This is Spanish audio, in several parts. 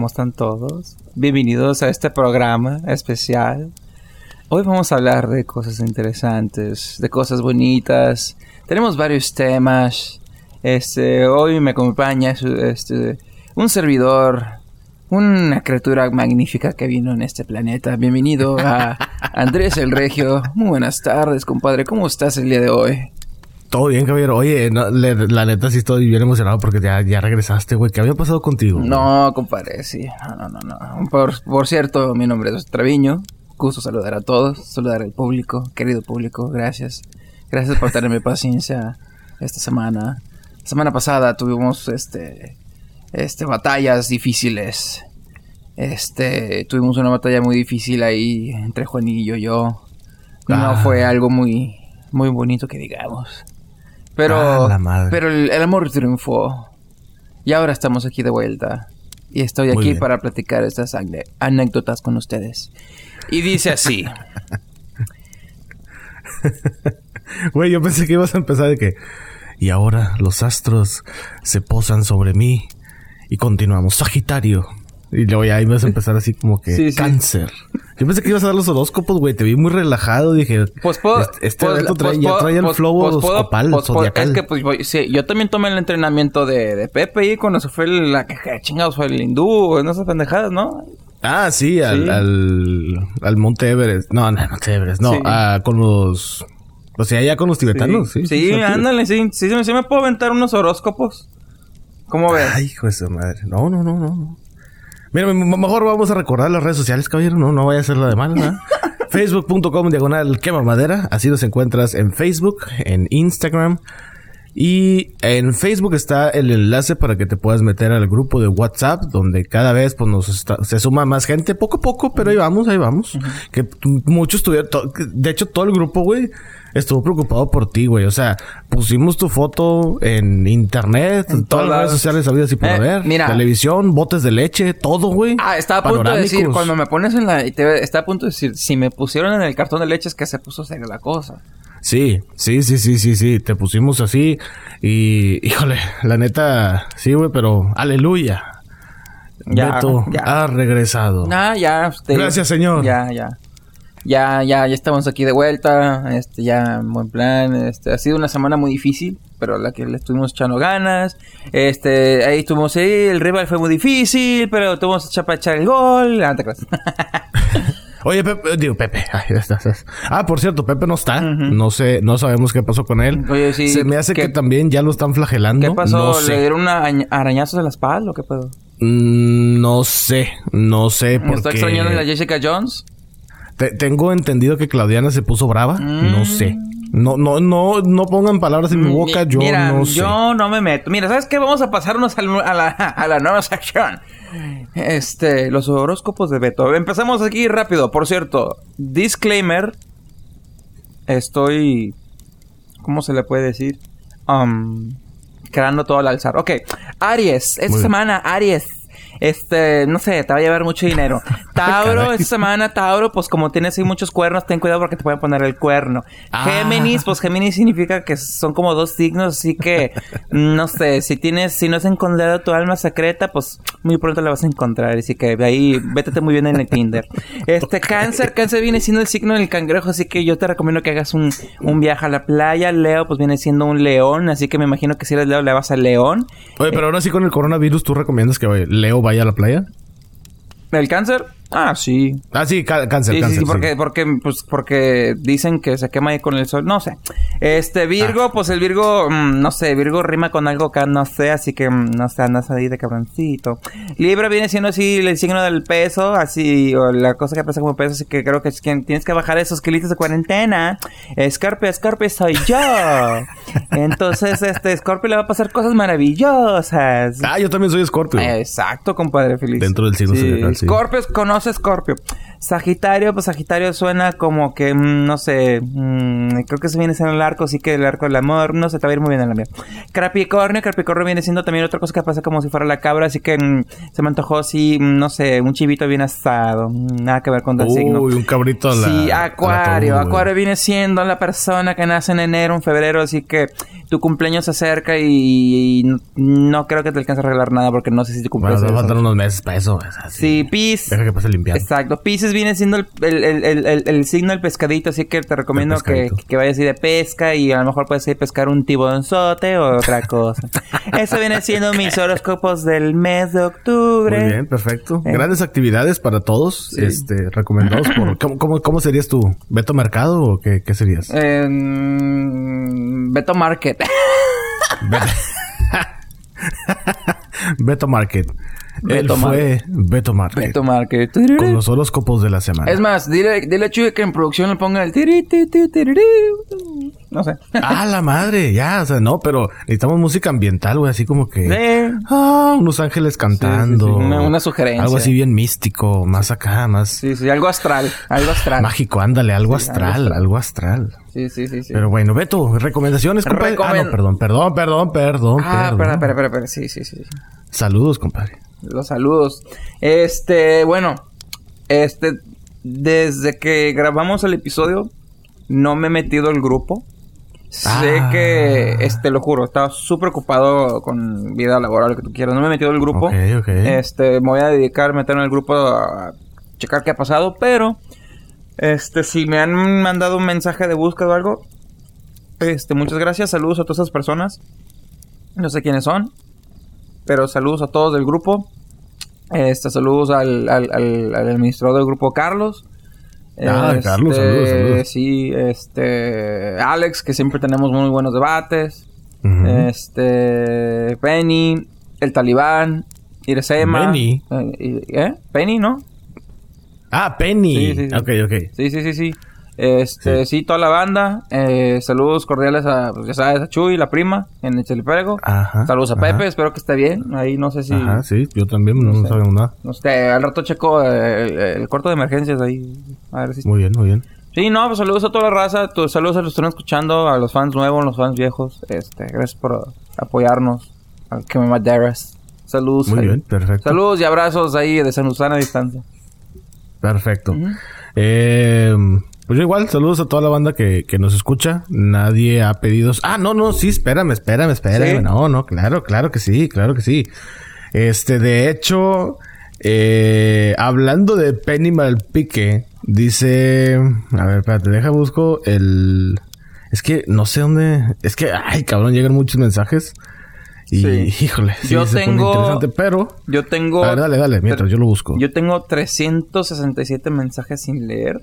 ¿cómo están todos? Bienvenidos a este programa especial. Hoy vamos a hablar de cosas interesantes, de cosas bonitas. Tenemos varios temas. Este, hoy me acompaña este, un servidor, una criatura magnífica que vino en este planeta. Bienvenido a Andrés el Regio. Muy buenas tardes, compadre. ¿Cómo estás el día de hoy? Todo bien, caballero. Oye, la neta sí estoy bien emocionado porque ya, ya regresaste, güey. ¿Qué había pasado contigo? No, compadre, sí. No, no, no, no. Por, por cierto, mi nombre es Treviño. Gusto saludar a todos, saludar al público, querido público. Gracias. Gracias por tenerme paciencia esta semana. La semana pasada tuvimos este este batallas difíciles. Este, tuvimos una batalla muy difícil ahí entre Juanillo y yo. No ah. fue algo muy muy bonito que digamos. Pero, ah, pero el, amor triunfó. Y ahora estamos aquí de vuelta. Y estoy aquí para platicar estas anécdotas con ustedes. Y dice así. Güey, yo pensé que ibas a empezar de que... Y ahora los astros se posan sobre mí. Y continuamos. Sagitario. Y luego ya ibas a empezar así como que cáncer. Yo pensé que ibas a dar los horóscopos, güey. Te vi muy relajado. Dije, pues puedo, este, este pues, trae, ya trae el pues, flow pues, zodiacal. Es que, pues, sí, yo también tomé el entrenamiento de, de Pepe ahí cuando se fue la que chingados fue el hindú, en esas pendejadas, ¿no? Ah, sí, al, al, al Monte Everest. No, no, Monte Everest. No, ah, con los... O sea, ya con los tibetanos, sí. Sí, ándale, sí, sí, sí, me puedo aventar unos horóscopos. ¿Cómo ves? Ay, hijo de su madre. No, no, no, no. Mira, mejor vamos a recordar las redes sociales, caballero. No, no vaya a ser la de mal, Facebook.com diagonal quema madera. Así nos encuentras en Facebook, en Instagram. Y en Facebook está el enlace para que te puedas meter al grupo de WhatsApp, donde cada vez pues nos se suma más gente, poco a poco, pero ahí vamos, ahí vamos. Que muchos tuvieron, de hecho todo el grupo, güey, estuvo preocupado por ti, güey. O sea, pusimos tu foto en internet, en todas las redes sociales habidas y por eh. Mira. Televisión, botes de leche, todo, güey. Ah, estaba a punto de decir, cuando me pones en la TV, está a punto de decir, si me pusieron en el cartón de leche es que se puso seria la cosa. Sí, sí, sí, sí, sí, sí. Te pusimos así. Y, híjole, la neta, sí, güey, pero aleluya. Ya, Beto ya. ha regresado. Ah, ya. Gracias, señor. Ya, ya ya, ya, ya estamos aquí de vuelta, este, ya en buen plan, este, ha sido una semana muy difícil, pero la que le estuvimos echando ganas, este, ahí estuvimos ahí, el rival fue muy difícil, pero tuvimos para echar el gol, ah, Oye, Pepe, digo, Pepe. Ay, estás, Ah, por cierto, Pepe no está. No sé, no sabemos qué pasó con él. Oye, sí. Se me hace que también ya lo están flagelando. ¿Qué pasó? ¿Le dieron una arañazos en la espalda o qué pedo? Mm, no sé, no sé. ¿Me está extrañando la Jessica Jones? Tengo entendido que Claudiana se puso brava. No mm. sé. No, no, no, no pongan palabras en mi boca. Yo no sé. Yo no me meto. Mira, ¿sabes qué? Vamos a pasarnos a la, a la nueva sección. Este, los horóscopos de Beto. Empezamos aquí rápido. Por cierto, disclaimer. Estoy. ¿Cómo se le puede decir? Um, creando todo al alzar. Ok, Aries. Esta semana, Aries este, no sé, te va a llevar mucho dinero. Tauro, esta semana, Tauro, pues como tienes ahí muchos cuernos, ten cuidado porque te pueden poner el cuerno. Ah. Géminis, pues Géminis significa que son como dos signos, así que, no sé, si tienes, si no has encontrado tu alma secreta, pues muy pronto la vas a encontrar. Así que de ahí, vétete muy bien en el Tinder. Este, Cáncer, Cáncer viene siendo el signo del cangrejo, así que yo te recomiendo que hagas un, un viaje a la playa. Leo, pues viene siendo un león, así que me imagino que si eres Leo, le vas al león. Oye, pero ahora sí con el coronavirus, ¿tú recomiendas que Leo vaya a la playa? ¿El cáncer? Ah, sí. Ah, sí, cáncer, sí, cáncer. Sí, porque, porque, pues, porque dicen que se quema ahí con el sol. No sé. Este, Virgo, ah. pues el Virgo, mm, no sé, Virgo rima con algo que no sé, así que, mm, no sé, andas ahí de cabroncito. Libra viene siendo así el signo del peso, así, o la cosa que pesa como peso, así que creo que tienes que bajar esos kilitos de cuarentena. Scorpio, Scorpio soy yo. Entonces, este, Scorpio le va a pasar cosas maravillosas. Ah, yo también soy Scorpio. Exacto, compadre feliz. Dentro del signo sí. Scorpio conoce Scorpio. Sagitario, pues Sagitario suena como que, mm, no sé, mm, creo que se viene siendo el arco, sí que el arco del amor, no sé, te va a ir muy bien en la mía. Capricornio, Capricornio viene siendo también otra cosa que pasa como si fuera la cabra, así que mm, se me antojó así, no sé, un chivito bien asado, nada que ver con el signo. Uy, un cabrito a la, Sí, Acuario, Acuario viene siendo la persona que nace en enero, en febrero, así que tu cumpleaños se acerca y, y no creo que te alcance a regalar nada porque no sé si tu Bueno, cumpleaños te faltan unos meses para eso. es así. Sí, Pis. Deja que pase limpiando. Exacto. Pisces viene siendo el, el, el, el, el- el signo del pescadito, así que te recomiendo que, vayas así de pesca y a lo mejor puedes ir a pescar un tibonzote o otra cosa. Eso viene siendo mis horóscopos del mes de octubre. Muy bien, perfecto. Eh. Grandes actividades para todos. Sí. Este, recomendados por. ¿cómo, cómo, cómo serías tú? ¿Beto Mercado o qué, qué serías? Eh, En Beto Market. Beto. Beto Market. Él Beto fue Beto Market. Beto Market. Con los horóscopos de la semana. Es más, dile, dile a Chuy que en producción le ponga el tiri, ti, ti, tiriri. No sé. Ah, la madre, ya, o sea, no, pero necesitamos música ambiental, güey, así como que. Sí. Ah, unos ángeles cantando. Sí, sí, sí, una- una sugerencia. Algo así bien místico, más acá, más Sí, sí, algo astral. Algo astral. mágico, ándale, algo Sí, astral, algo algo astral. Sí, sí, sí, sí. Pero bueno, Beto, recomendaciones, compadre. Ah, no, perdón, perdón, perdón, perdón. Ah, perdón. espera, espera, espera. Sí, sí, sí. Saludos, compadre. Los saludos. Este, bueno, este, desde que grabamos el episodio, no me he metido al grupo. Sé Ah. que, este, lo juro, estaba súper ocupado con vida laboral, lo que tú quieras. No me he metido al grupo. Este, me voy a dedicar a meterme el grupo a checar qué ha pasado, pero, este, si me han mandado un mensaje de búsqueda o algo, este, muchas gracias, saludos a todas esas personas. No sé quiénes son, pero saludos a todos del grupo. Este, saludos al, al, al, al administrador del grupo Carlos. Ah, Carlos, saludos, saludos. Sí, este, Alex, que siempre tenemos muy buenos debates. Este, Penny, el Talibán, Iresema. Penny. Eh, ¿Eh? Penny, ¿no? Ah, Penny. Sí, sí, sí. Ok, ok. Sí, sí, sí, sí. Este, sí, toda la banda. Eh, saludos cordiales a, pues ya sabes, a Chuy, la prima, en el Chelipérego. Ajá. Saludos a ajá. Pepe, espero que esté bien. Ahí no sé si. Ajá, sí, yo también, no, No sé. sabemos nada. No sé, al rato checo eh, el, el cuarto de emergencias ahí. A ver si. Muy bien, muy bien. Sí, no, pues saludos a toda la raza. saludos a los que están escuchando, a los fans nuevos, a los fans viejos. Este, gracias por apoyarnos. Al que me maderas. Saludos. Muy ahí. bien, perfecto. Saludos y abrazos ahí de San Susana a distancia. Perfecto. Eh, pues yo igual, saludos a toda la banda que, que nos escucha. Nadie ha pedido... Ah, no, no, sí, espérame, espérame, espérame. ¿Sí? No, no, claro, claro que sí, claro que sí. Este, de hecho, eh, hablando de Penny Malpique, dice... A ver, espérate, deja busco el... Es que no sé dónde... Es que, ay, cabrón, llegan muchos mensajes. Y, Sí. híjole, sí, Yo tengo- interesante, pero... Yo tengo. A ver, dale, dale, mientras yo lo busco. Yo tengo 367 mensajes sin leer.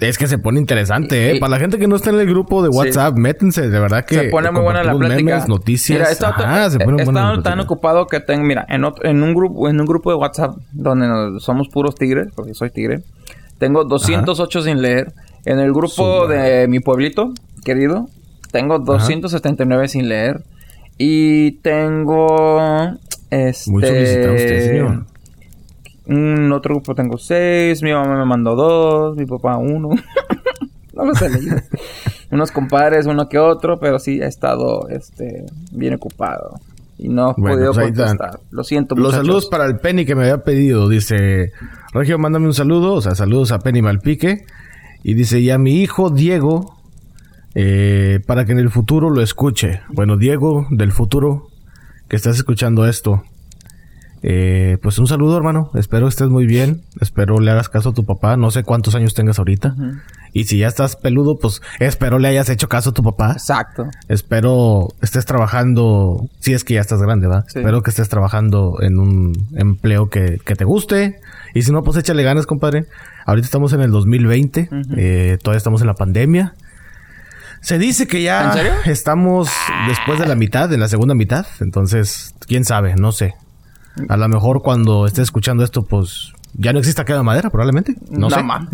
Es que se pone interesante, ¿eh? Y- Para la gente que no está en el grupo de WhatsApp, métense, de verdad que... se pone muy buena la plática. memes, noticias. Mira, Ajá, se pone buena estado la tan ocupado que tengo, mira, en, otro- en un grupo, en un grupo de WhatsApp donde nos- somos puros tigres, porque soy tigre, tengo 208 sin leer. En el grupo de mi pueblito, querido, tengo 279 sin leer. Y tengo este Muy solicitado usted, señor. Un otro grupo tengo 6, mi mamá me mandó 2, mi papá uno. no los he leído. Unos compadres, uno que otro, pero sí he estado este bien ocupado. Y no he Bueno, podido pues contestar. Lo siento, Los saludos para el Penny que me había pedido. Dice, Regio, mándame un saludo. O sea, saludos a Penny Malpique. Y dice, y a mi hijo Diego, eh, para que en el futuro lo escuche. Bueno, Diego, del futuro, que estás escuchando esto. Eh, pues un saludo, hermano. Espero estés muy bien. Espero le hagas caso a tu papá. No sé cuántos años tengas ahorita. Y si ya estás peludo, pues espero le hayas hecho caso a tu papá. Exacto. Espero estés trabajando, si es que ya estás grande, ¿va? Sí. Espero que estés trabajando en un empleo que, que te guste. Y si no, pues échale ganas, compadre. Ahorita estamos en el 2020, Ujú. eh, todavía estamos en la pandemia. Se dice que ya estamos después de la mitad, en la segunda mitad. Entonces, quién sabe, no sé. A lo mejor cuando estés escuchando esto, pues ya no exista queda madera, probablemente. No, sé. mames.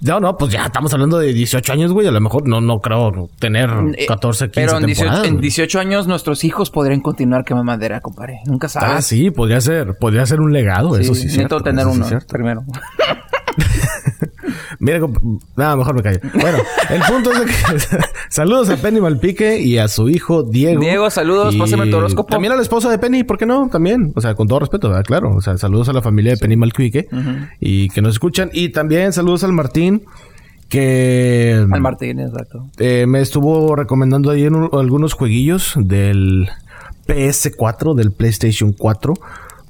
No, no, pues ya estamos hablando de 18 años, güey. A lo mejor no, no creo tener Eh, 14, 15 Pero en 18, temporadas. en güey. 18 años nuestros hijos podrían continuar quemando madera, compadre. Nunca sabes. Ah, sí, podría ser, podría ser un legado, eso sí es necesito cierto. tener sí uno primero. Mira, nada, mejor me callo. Bueno, el punto es que saludos a Penny Malpique y a su hijo Diego. Diego, saludos, Y pásame tu horóscopo. También a la esposa de Penny, ¿por qué no? También, o sea, con todo respeto, ¿verdad? claro. O sea, saludos a la familia de Penny Malpique y que nos escuchan. Y también saludos al Martín, Que... Al Martín, exacto. eh, me estuvo recomendando un- algunos jueguillos del PS4, del PlayStation 4.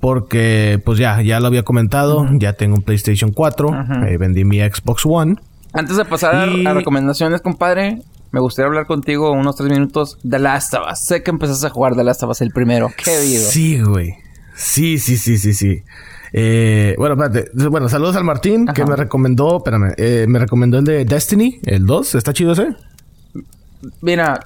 Porque, pues ya, ya lo había comentado. Ya tengo un PlayStation 4. Ujú. eh, vendí mi Xbox One. Antes de pasar a- Y- a recomendaciones, compadre, me gustaría hablar contigo unos tres minutos de Last of Us. Sé que empezaste a jugar The Last of Us el primero. Qué vivo. Sí, güey. Sí, sí, sí, sí, sí. Eh, bueno, espérate. Bueno, saludos al Martín, que me recomendó, espérame, eh, me recomendó el de Destiny, el 2. ¿Está chido ese? Mira,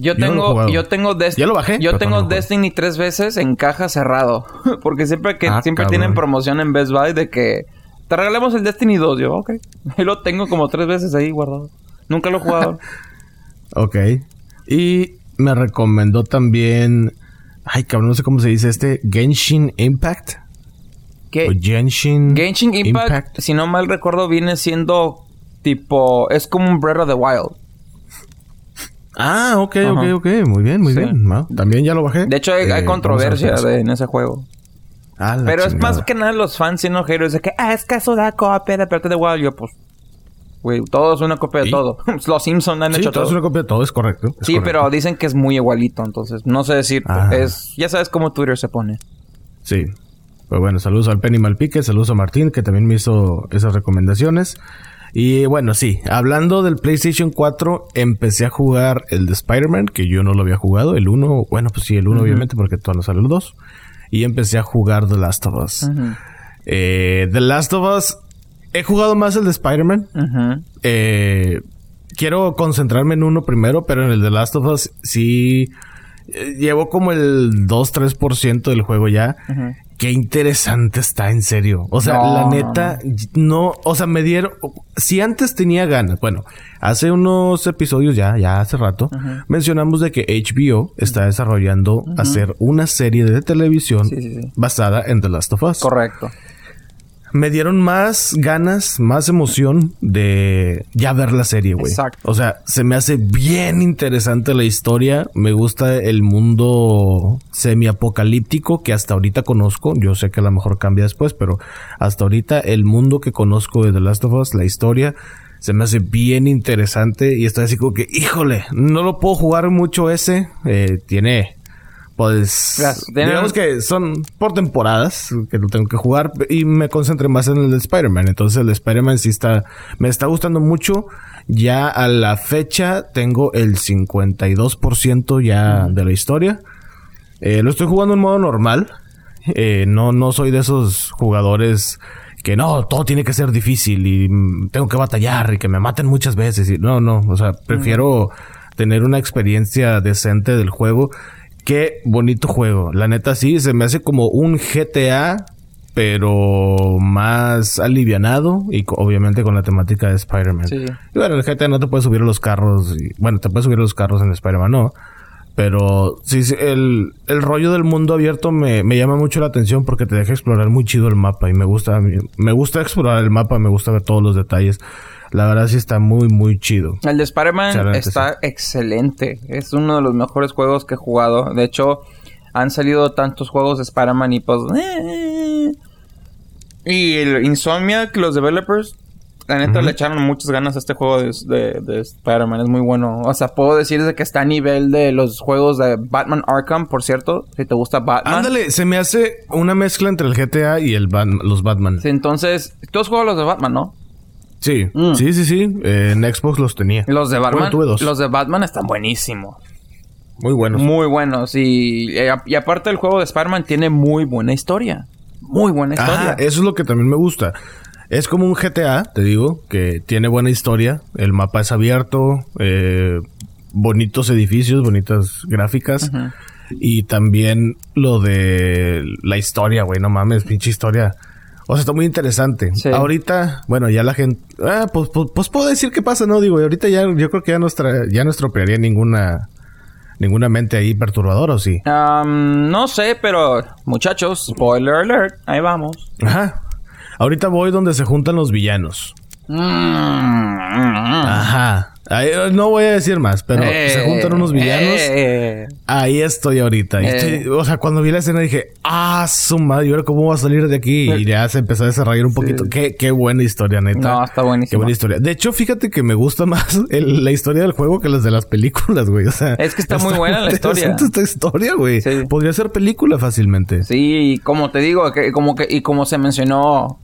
yo tengo, yo tengo Destiny. Lo bajé, Yo tengo no. Destiny tres veces en caja cerrado. Porque siempre que Ah, siempre cabrón. tienen promoción en Best Buy de que te regalamos el Destiny 2. Yo, ok. Y lo tengo como tres veces ahí guardado. Nunca lo he jugado. Ok. Y me recomendó también. Ay, cabrón, no sé cómo se dice este. Genshin Impact. ¿Qué? O Genshin. Genshin Impact, si no mal recuerdo, viene siendo tipo. Es como un Breath of the Wild. Ah, ok, Ajá. ok, ok. Muy bien, muy Sí. bien. También ya lo bajé. De hecho, hay, Eh, hay a controversia ver de- en ese juego. Ah, la Pero es más que nada los fans siendo haters de que, ah, es que eso da copia de of the Wild. Yo, pues, güey, todo es una copia de ¿Y? todo. los Simpsons han Sí, hecho todo todo. es una copia de todo, es correcto. es Sí, correcto. pero dicen que es muy igualito, entonces no sé decir. Ah. Es, ya sabes cómo Twitter se pone. Sí. Pues bueno, saludos al Penny Malpique, saludos a Martín, que también me hizo esas recomendaciones. Y bueno, sí, hablando del PlayStation 4, empecé a jugar el de Spider-Man, que yo no lo había jugado, el 1, bueno, pues sí, el 1 obviamente, porque todavía no sale el 2. Y empecé a jugar The Last of Us. Eh, The Last of Us, he jugado más el de Spider-Man. Eh, quiero concentrarme en uno primero, pero en el The Last of Us sí eh, llevo como el 2-3% del juego ya. Qué interesante está, en serio. O sea, No, la neta, no, o sea, me dieron, si antes tenía ganas, bueno, hace unos episodios ya, ya hace rato, mencionamos de que HBO está desarrollando hacer una serie de televisión Sí, sí, sí. basada en The Last of Us Correcto. Me dieron más ganas, más emoción de ya ver la serie, güey. Exacto. O sea, se me hace bien interesante la historia. Me gusta el mundo semi-apocalíptico que hasta ahorita conozco. Yo sé que a lo mejor cambia después, pero hasta ahorita el mundo que conozco de The Last of Us, la historia, se me hace bien interesante. Y estoy así como que, híjole, no lo puedo jugar mucho ese. Eh, tiene pues digamos que son por temporadas que lo tengo que jugar y me concentré más en el de Spider-Man. Entonces el de Spider-Man sí está, me está gustando mucho. Ya a la fecha tengo el 52% ya de la historia. Eh, lo estoy jugando en modo normal. Eh, no, no soy de esos jugadores que no, todo tiene que ser difícil y tengo que batallar y que me maten muchas veces. Y, no, no, o sea, prefiero tener una experiencia decente del juego. Qué bonito juego. La neta sí, se me hace como un GTA, pero más alivianado y obviamente con la temática de Spider-Man. Sí. Y bueno, el GTA no te puedes subir a los carros. y- bueno, te puedes subir a los carros en Spider-Man, no. Pero sí, sí, el, el rollo del mundo abierto me, me llama mucho la atención porque te deja explorar muy chido el mapa y me gusta, me gusta explorar el mapa, me gusta ver todos los detalles. La verdad sí está muy, muy chido. El de Spider-Man está excelente. Es uno de los mejores juegos que he jugado. De hecho, han salido tantos juegos de Spider-Man y pues... eh. Y el Insomniac, los developers, la neta le echaron muchas ganas a este juego de, de- de Spider-Man. Es muy bueno. O sea, puedo decir de que está a nivel de los juegos de Batman Arkham, por cierto. Si te gusta Batman. Ándale, se me hace una mezcla entre el GTA y el Bat- los Batman. Sí, Entonces, tú has jugado los de Batman, ¿no? Sí, Mm. sí, sí, sí. Eh, en Xbox los tenía. Los de Batman. Bueno, tuve dos. Los de Batman están buenísimos. Muy buenos. Muy buenos. Y, y a- y aparte el juego de Spider-Man tiene muy buena historia. Muy buena historia. Eso es lo que también me gusta. Es como un GTA, te digo, que tiene buena historia. El mapa es abierto, eh, bonitos edificios, bonitas gráficas. Y también lo de la historia, güey, no mames, pinche historia. O sea, está muy interesante. Sí. Ahorita, bueno, ya la gente... Ah, pues, pues, pues puedo decir qué pasa, ¿no? Digo, y ahorita ya yo creo que ya no, estra- ya no estropearía ninguna... Ninguna mente ahí perturbadora, ¿o sí? No sé, pero muchachos, spoiler alert, ahí vamos. Ajá. Ahorita voy donde se juntan los villanos. Mm. Ajá. Ahí, no voy a decir más, pero Eh, se juntan unos villanos. eh. Ahí estoy ahorita. Eh. estoy- o sea, cuando vi la escena dije, ah, su madre, ¿y ahora cómo voy a salir de aquí? Y ya se empezó a desarrollar un poquito. Qué, qué buena historia, neta. No, está Qué buenísimo. buena historia. De hecho, fíjate que me gusta más el- la historia del juego que las de las películas, güey. O sea, Es que está muy buena la historia. esta historia, güey. Sí. Podría ser película fácilmente. Sí, y como te digo, que, como que, y como se mencionó,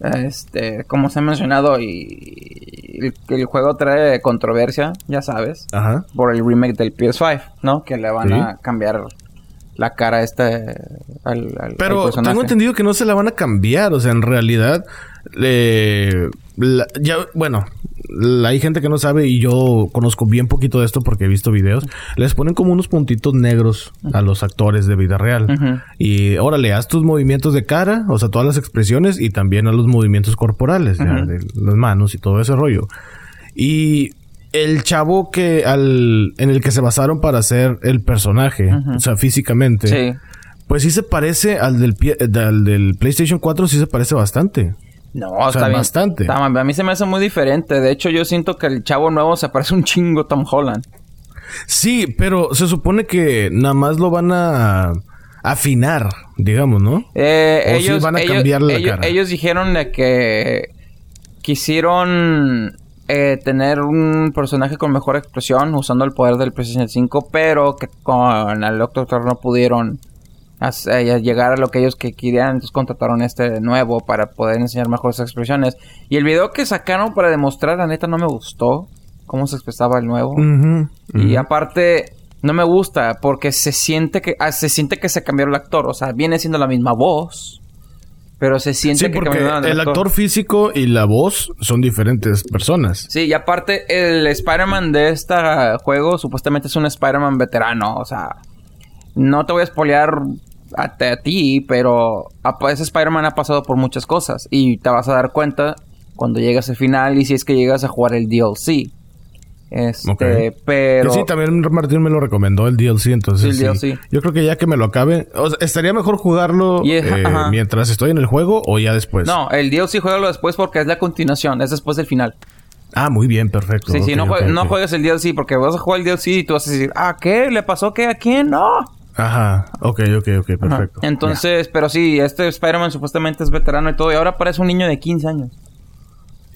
este, como se ha mencionado, y, el, el juego trae controversia, ya sabes, Ajá. por el remake del PS5, ¿no? Que le van Sí. a cambiar la cara a este al, al- al Pero personaje. tengo entendido que no se la van a cambiar. O sea, en realidad, eh, la- ya, bueno, hay gente que no sabe y yo conozco bien poquito de esto porque he visto videos. Les ponen como unos puntitos negros a los actores de vida real. Ujú. Y órale, haz tus movimientos de cara, o sea, todas las expresiones y también a los movimientos corporales, ya, de las manos y todo ese rollo. Y el chavo que al en el que se basaron para hacer el personaje, o sea, físicamente, Sí. pues sí se parece al del, pie- eh, al del PlayStation 4, sí se parece bastante. No, O sea, está bien. bastante. Está- a mí se me hace muy diferente. De hecho, yo siento que el chavo nuevo se parece un chingo a Tom Holland. Sí, pero se supone que nada más lo van a afinar, digamos, ¿no? Eh, ¿O sí ellos, van a ellos- cambiarle la ellos- cara? ellos dijeron de que quisieron eh, tener un personaje con mejor expresión usando el poder del PlayStation 5, pero que con el Doctor no pudieron eh, llegar a lo que ellos que querían, entonces contrataron este nuevo para poder enseñar mejores expresiones. Y el video que sacaron para demostrar, la neta, no me gustó cómo se expresaba el nuevo. Y aparte, no me gusta porque se siente que ah, se siente que se cambió el actor. O sea, viene siendo la misma voz. Pero se siente Sí, que porque cambiaron el actor físico y la voz son diferentes personas. Sí, y aparte, el Spider-Man de este juego supuestamente es un Spider-Man veterano. O sea, no te voy a spoilear a, a ti, pero a- ese Spider-Man ha pasado por muchas cosas. Y te vas a dar cuenta cuando llegas al final y si es que llegas a jugar el DLC. Este, Ok. pero. Sí, también Martín me lo recomendó el DLC, entonces Sí, el sí. DLC. Yo creo que ya que me lo acabe, o sea, estaría mejor jugarlo eh, mientras estoy en el juego o ya después. No, el DLC juégalo después porque es la continuación, es después del final. Ah, muy bien, perfecto. Sí, sí, no, jue- ok, no juegues el DLC porque vas a jugar el DLC y tú vas a decir, ah, ¿qué? ¿Le pasó qué? ¿A quién? No. Ajá, ok, ok, ok, Ajá. perfecto. Entonces, pero sí, este Spider-Man supuestamente es veterano y todo, y ahora parece un niño de 15 años.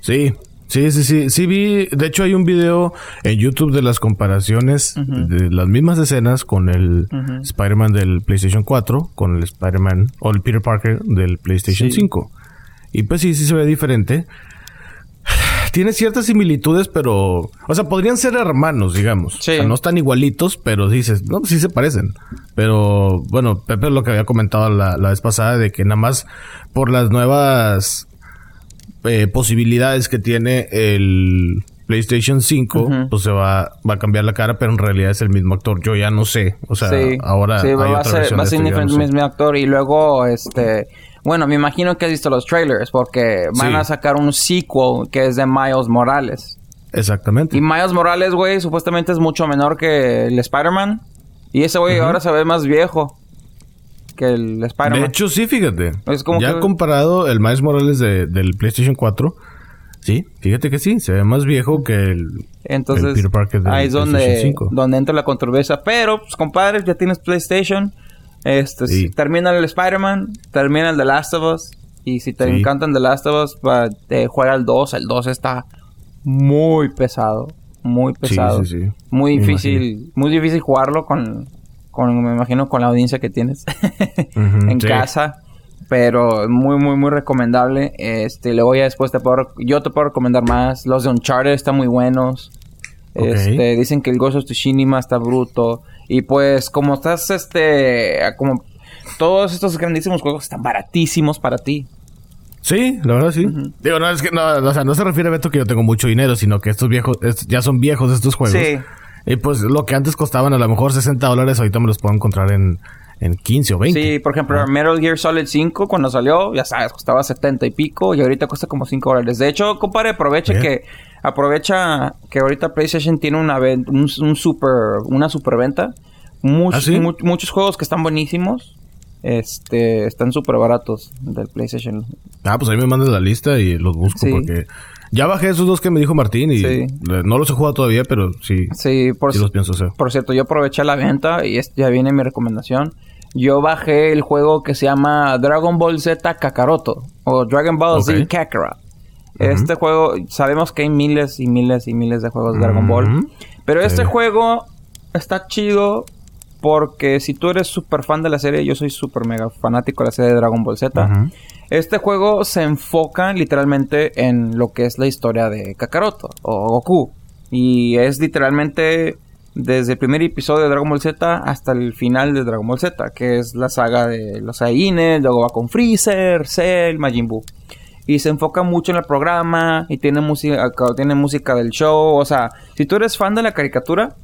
Sí, sí, sí, sí. Sí vi, de hecho hay un video en YouTube de las comparaciones de las mismas escenas con el Ujú. Spider-Man del PlayStation 4, con el Spider-Man o el Peter Parker del PlayStation Sí. 5. Y pues sí, sí se ve diferente. Tiene ciertas similitudes, pero... O sea, podrían ser hermanos, digamos. Sí. O sea, no están igualitos, pero dices... No, sí se parecen. Pero, bueno, Pepe lo que había comentado la, la vez pasada de que nada más por las nuevas eh, posibilidades que tiene el PlayStation 5, Ujú. pues se va, va a cambiar la cara, pero en realidad es el mismo actor. Yo ya no sé. O sea, sí, ahora sí, hay va, a otra ser, versión va a ser el mismo actor. Y luego, este. Bueno, me imagino que has visto los trailers porque van Sí. a sacar un sequel que es de Miles Morales. Exactamente. Y Miles Morales, güey, supuestamente es mucho menor que el Spider-Man. Y ese güey ahora se ve más viejo que el De Spider-Man. hecho, sí, fíjate. Es como ya que- comparado el Miles Morales de- del PlayStation 4, sí, fíjate que sí, se ve más viejo que el, Entonces, el Peter Parker del ahí es donde, 5. donde entra la controversia. Pero, pues, compadre, ya tienes PlayStation. Este, Sí. si termina el Spider-Man, termina el The Last of Us. Y si te Sí. encantan The Last of Us, pa- te juega el 2. El 2 está muy pesado. Muy pesado. sí. Muy difícil, muy difícil jugarlo con, con, me imagino, con la audiencia que tienes en casa. Pero muy, muy, muy recomendable. Este, luego ya después te puedo, yo te puedo recomendar más. Los de Uncharted están muy buenos. Este, dicen que el Ghost of Tsushima está bruto. Y pues, como estás, este, como todos estos grandísimos juegos están baratísimos para ti. Sí, la verdad sí. Digo, no, es que no, o sea, no se refiere a Beto que yo tengo mucho dinero, sino que estos viejos, es- ya son viejos estos juegos. Sí. Y pues lo que antes costaban a lo mejor 60 dólares, ahorita me los puedo encontrar en, en 15 o 20. Sí, por ejemplo, Metal Gear Solid 5 cuando salió, ya sabes, costaba 70 y pico y ahorita cuesta como 5 dólares. De hecho, compadre, aprovecha Bien. que aprovecha que ahorita PlayStation tiene una un, un super una superventa. Muchos, ¿Ah, sí? mu- muchos juegos que están buenísimos. Este, están súper baratos del PlayStation. Ah, pues ahí me mandas la lista y los busco Sí. porque Ya bajé esos dos que me dijo Martín y Sí. no los he jugado todavía, pero sí, Sí, por, los pienso hacer. por cierto, yo aproveché la venta y es- ya viene mi recomendación. Yo bajé el juego que se llama Dragon Ball Z Kakaroto o Dragon Ball Z Este juego, sabemos que hay miles y miles y miles de juegos de Dragon Ball. Pero este Sí. juego está chido porque si tú eres súper fan de la serie, yo soy súper mega fanático de la serie de Dragon Ball Z. Este juego se enfoca literalmente en lo que es la historia de Kakaroto o Goku. Y es literalmente desde el primer episodio de Dragon Ball Z hasta el final de Dragon Ball Z, que es la saga de los Saiyajines, luego va con Freezer, Cell, Majin Buu. Y se enfoca mucho en el programa y tiene música, tiene música del show. O sea, si tú eres fan de la caricatura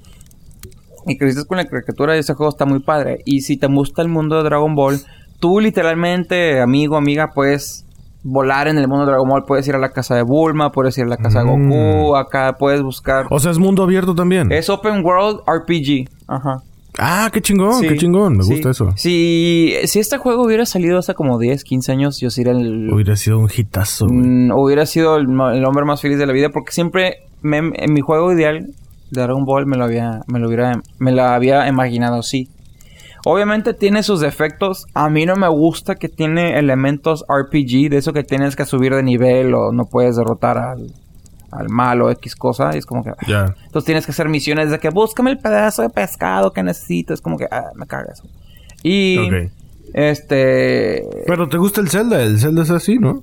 y creciste con la caricatura, ese juego está muy padre. Y si te gusta el mundo de Dragon Ball, tú literalmente, amigo, amiga, puedes volar en el mundo de Dragon Ball. Puedes ir a la casa de Bulma, puedes ir a la casa de Mm. Goku, acá puedes buscar. O sea, es mundo abierto también. Es Open World RPG. Ajá. Ah, qué chingón, Sí, qué chingón. Me sí. gusta eso. Si, si este juego hubiera salido hace como 10, 15 años, yo sería el... Hubiera sido un hitazo. Mm, hubiera sido el, hombre más feliz de la vida porque siempre me- en mi juego ideal de Dragon Ball me lo había me lo hubiera me había imaginado así. Obviamente tiene sus defectos. A mí no me gusta que tiene elementos RPG, de eso que tienes que subir de nivel o no puedes derrotar al, al malo X cosa. Y es como que... ah. Ya. Entonces tienes que hacer misiones de que búscame el pedazo de pescado que necesito. Es como que... Ah, me caga eso. Y... Este... Pero te gusta el Zelda. El Zelda es así, ¿no?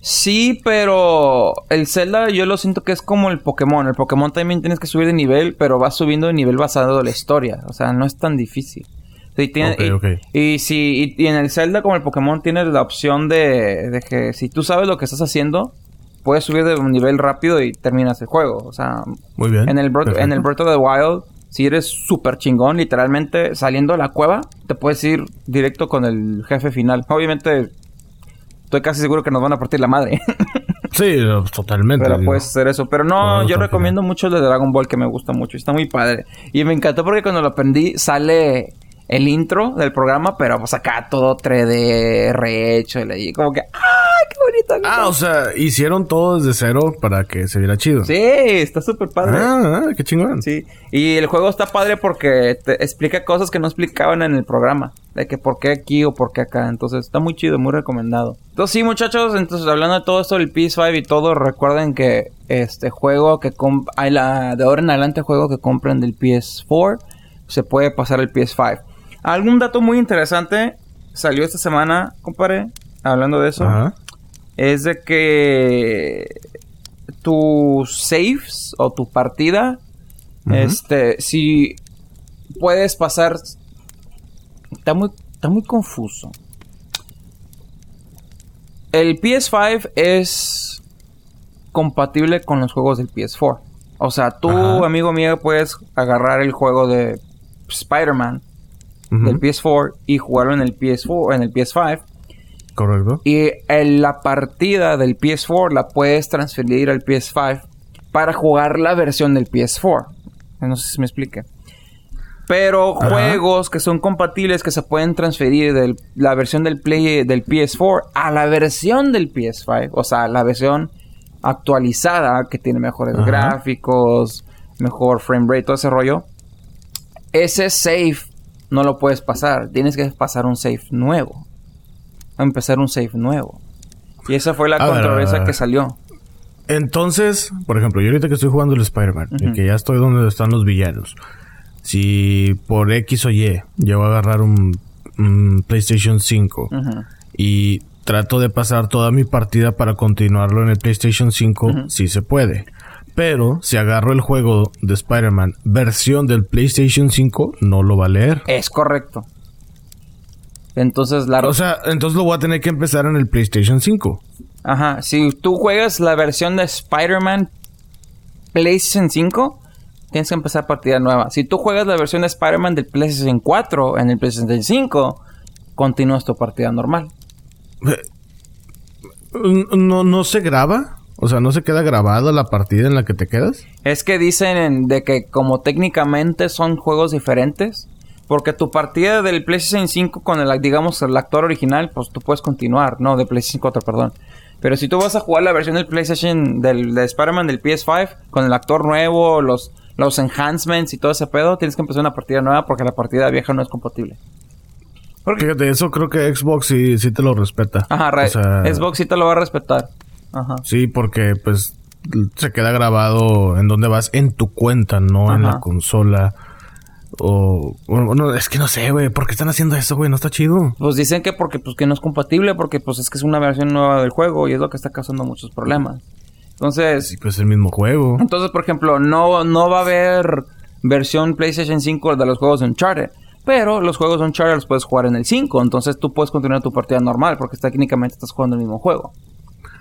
Sí, pero el Zelda yo lo siento que es como el Pokémon. El Pokémon también tienes que subir de nivel, pero vas subiendo de nivel basado en la historia. O sea, no es tan difícil. Y si y, y en el Zelda como el Pokémon tienes la opción de, de que si tú sabes lo que estás haciendo, puedes subir de un nivel rápido y terminas el juego. O sea, Muy bien. en el, Breath- en el. Breath of the Wild, si eres súper chingón, literalmente saliendo de la cueva, te puedes ir directo con el jefe final. Obviamente, estoy casi seguro que nos van a partir la madre. Sí, no, totalmente. pero puedes hacer eso. Pero no, No, yo recomiendo mucho el de Dragon Ball que me gusta mucho. Está muy padre. Y me encantó porque cuando lo aprendí sale el intro del programa, pero pues acá todo 3D rehecho. Y como que, ¡ay, qué bonito! Ah, o sea, hicieron todo desde cero para que se viera chido. Sí, está súper padre. Ah, ah, qué chingón. Sí, y el juego está padre porque te explica cosas que no explicaban en el programa. De que por qué aquí o por qué acá. Entonces está muy chido, muy recomendado. Entonces sí, muchachos, entonces hablando de todo esto del PS5 y todo, recuerden que este juego que comp la, de ahora en adelante juego que compren del PS4 se puede pasar al PS5. Algún dato muy interesante salió esta semana, compadre, hablando de eso Ajá. es de que tus saves o tu partida, este, si puedes pasar, está muy, está muy confuso. El PS5 es compatible con los juegos del PS4. O sea, tú, Ajá. amigo mío, puedes agarrar el juego de Spider-Man Del PS4 y jugarlo en el PS4, en el PS5. Correcto. Y en la partida del PS4 la puedes transferir al PS5 para jugar la versión del PS4. No sé si me explique. Pero Ajá. juegos que son compatibles que se pueden transferir de la versión del Play del PS4 a la versión del PS5, o sea, la versión actualizada que tiene mejores Ajá. gráficos, mejor frame rate, todo ese rollo. Ese save no lo puedes pasar, tienes que pasar un save nuevo empezar un save nuevo. Y esa fue la A ver, controversia a ver. que salió. Entonces, por ejemplo, yo ahorita que estoy jugando el Spider-Man y Ujú. que ya estoy donde están los villanos, si por X o Y llego a agarrar un, un PlayStation 5 Ujú. y trato de pasar toda mi partida para continuarlo en el PlayStation 5, Ujú. sí se puede. Pero si agarro el juego de Spider-Man versión del PlayStation 5, no lo va a leer. Es correcto. Entonces, la... O sea, entonces lo voy a tener que empezar en el PlayStation 5. Ajá. Si tú juegas la versión de Spider-Man PlayStation 5, tienes que empezar partida nueva. Si tú juegas la versión de Spider-Man del PlayStation 4 en el PlayStation 5, continúas tu partida normal. No, no se graba. O sea, no se queda grabada la partida en la que te quedas. Es que dicen en- de que como técnicamente son juegos diferentes, porque tu partida del PlayStation 5 con el, digamos, el actor original, pues tú puedes continuar, no, de PlayStation 4, perdón. Pero si tú vas a jugar la versión del PlayStation del de Spider-Man del PS5 con el actor nuevo, los los enhancements y todo ese pedo, tienes que empezar una partida nueva porque la partida vieja no es compatible. Porque Fíjate, eso creo que Xbox sí, sí te lo respeta. Ajá, O sea, Xbox sí te lo va a respetar. Ajá. Sí, porque pues se queda grabado en donde vas en tu cuenta, no en la consola. O no, es que no sé, güey, ¿por qué están haciendo eso, güey? No está chido. Pues dicen que porque pues que no es compatible porque pues es que es una versión nueva del juego y es lo que está causando muchos problemas. Entonces, Sí, pues es el mismo juego. entonces por ejemplo, no no va a haber versión PlayStation 5 de los juegos Uncharted, pero los juegos Uncharted los puedes jugar en el 5, entonces tú puedes continuar tu partida normal porque técnicamente estás jugando el mismo juego.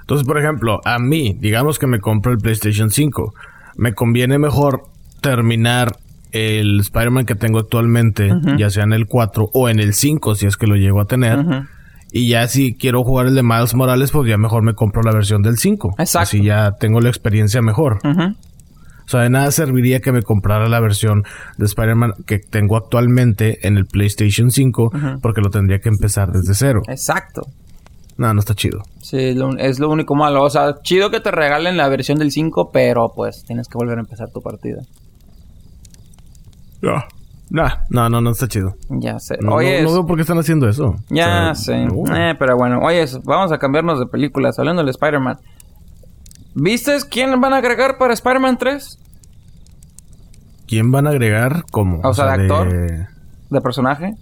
Entonces, por ejemplo, a mí, digamos que me compro el PlayStation 5, me conviene mejor terminar el Spider-Man que tengo actualmente, ya sea en el 4 o en el 5, si es que lo llego a tener. Y ya si quiero jugar el de Miles Morales, pues ya mejor me compro la versión del 5. Exacto. Así ya tengo la experiencia mejor. O sea, de nada serviría que me comprara la versión de Spider-Man que tengo actualmente en el PlayStation 5, porque lo tendría que empezar desde cero. Exacto. No, no está chido. Sí, lo- es lo único malo. O sea, chido que te regalen la versión del 5, pero pues tienes que volver a empezar tu partida. No. Nah, no, no, no está chido. Ya sé. No, Oye, no, no veo por qué están haciendo eso. ya O sea, sé. no. Eh, pero bueno, oye, vamos a cambiarnos de películas. Hablando del Spider-Man. ¿Viste quién van a agregar para Spider-Man 3? ¿Quién van a agregar? ¿Cómo? O sea, ¿de actor? ¿De personaje?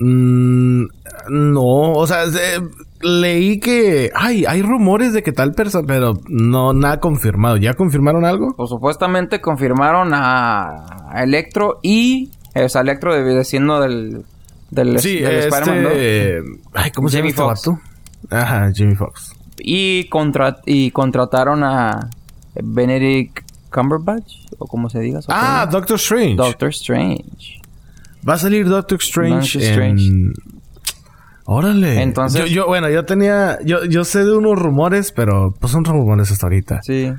Mm, no, o sea, eh, leí que... Ay, hay rumores de que tal persona... Pero no, nada confirmado. ¿Ya confirmaron algo? Pues supuestamente confirmaron a a Electro y... O sea, Electro debe siendo del... Del, Sí, del Spider-Man 2. este... Ay, ¿cómo se llama este vato? Ajá, Jimmy Fox. Y, contra y contrataron a Benedict Cumberbatch, o como se diga. Ah. Doctor Strange. Doctor Strange. Va a salir Doctor Strange Doctor en... Strange. Órale. Entonces- Yo, yo, bueno, yo tenía... Yo, yo sé de unos rumores, pero pues son rumores hasta ahorita. Sí.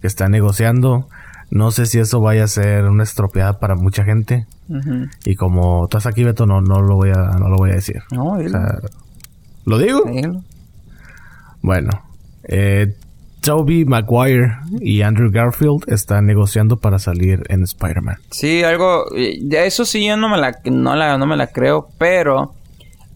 Que está negociando. No sé si eso vaya a ser una estropeada para mucha gente. Ujú. Y como estás aquí, Beto, no, no lo voy a, no lo voy a decir. No, O sea, ¿Lo digo? Dilo. Bueno. Eh, Toby Maguire y Andrew Garfield están negociando para salir en Spider-Man. Sí, algo... eh, eso sí yo no me la, no la, no me la creo, pero...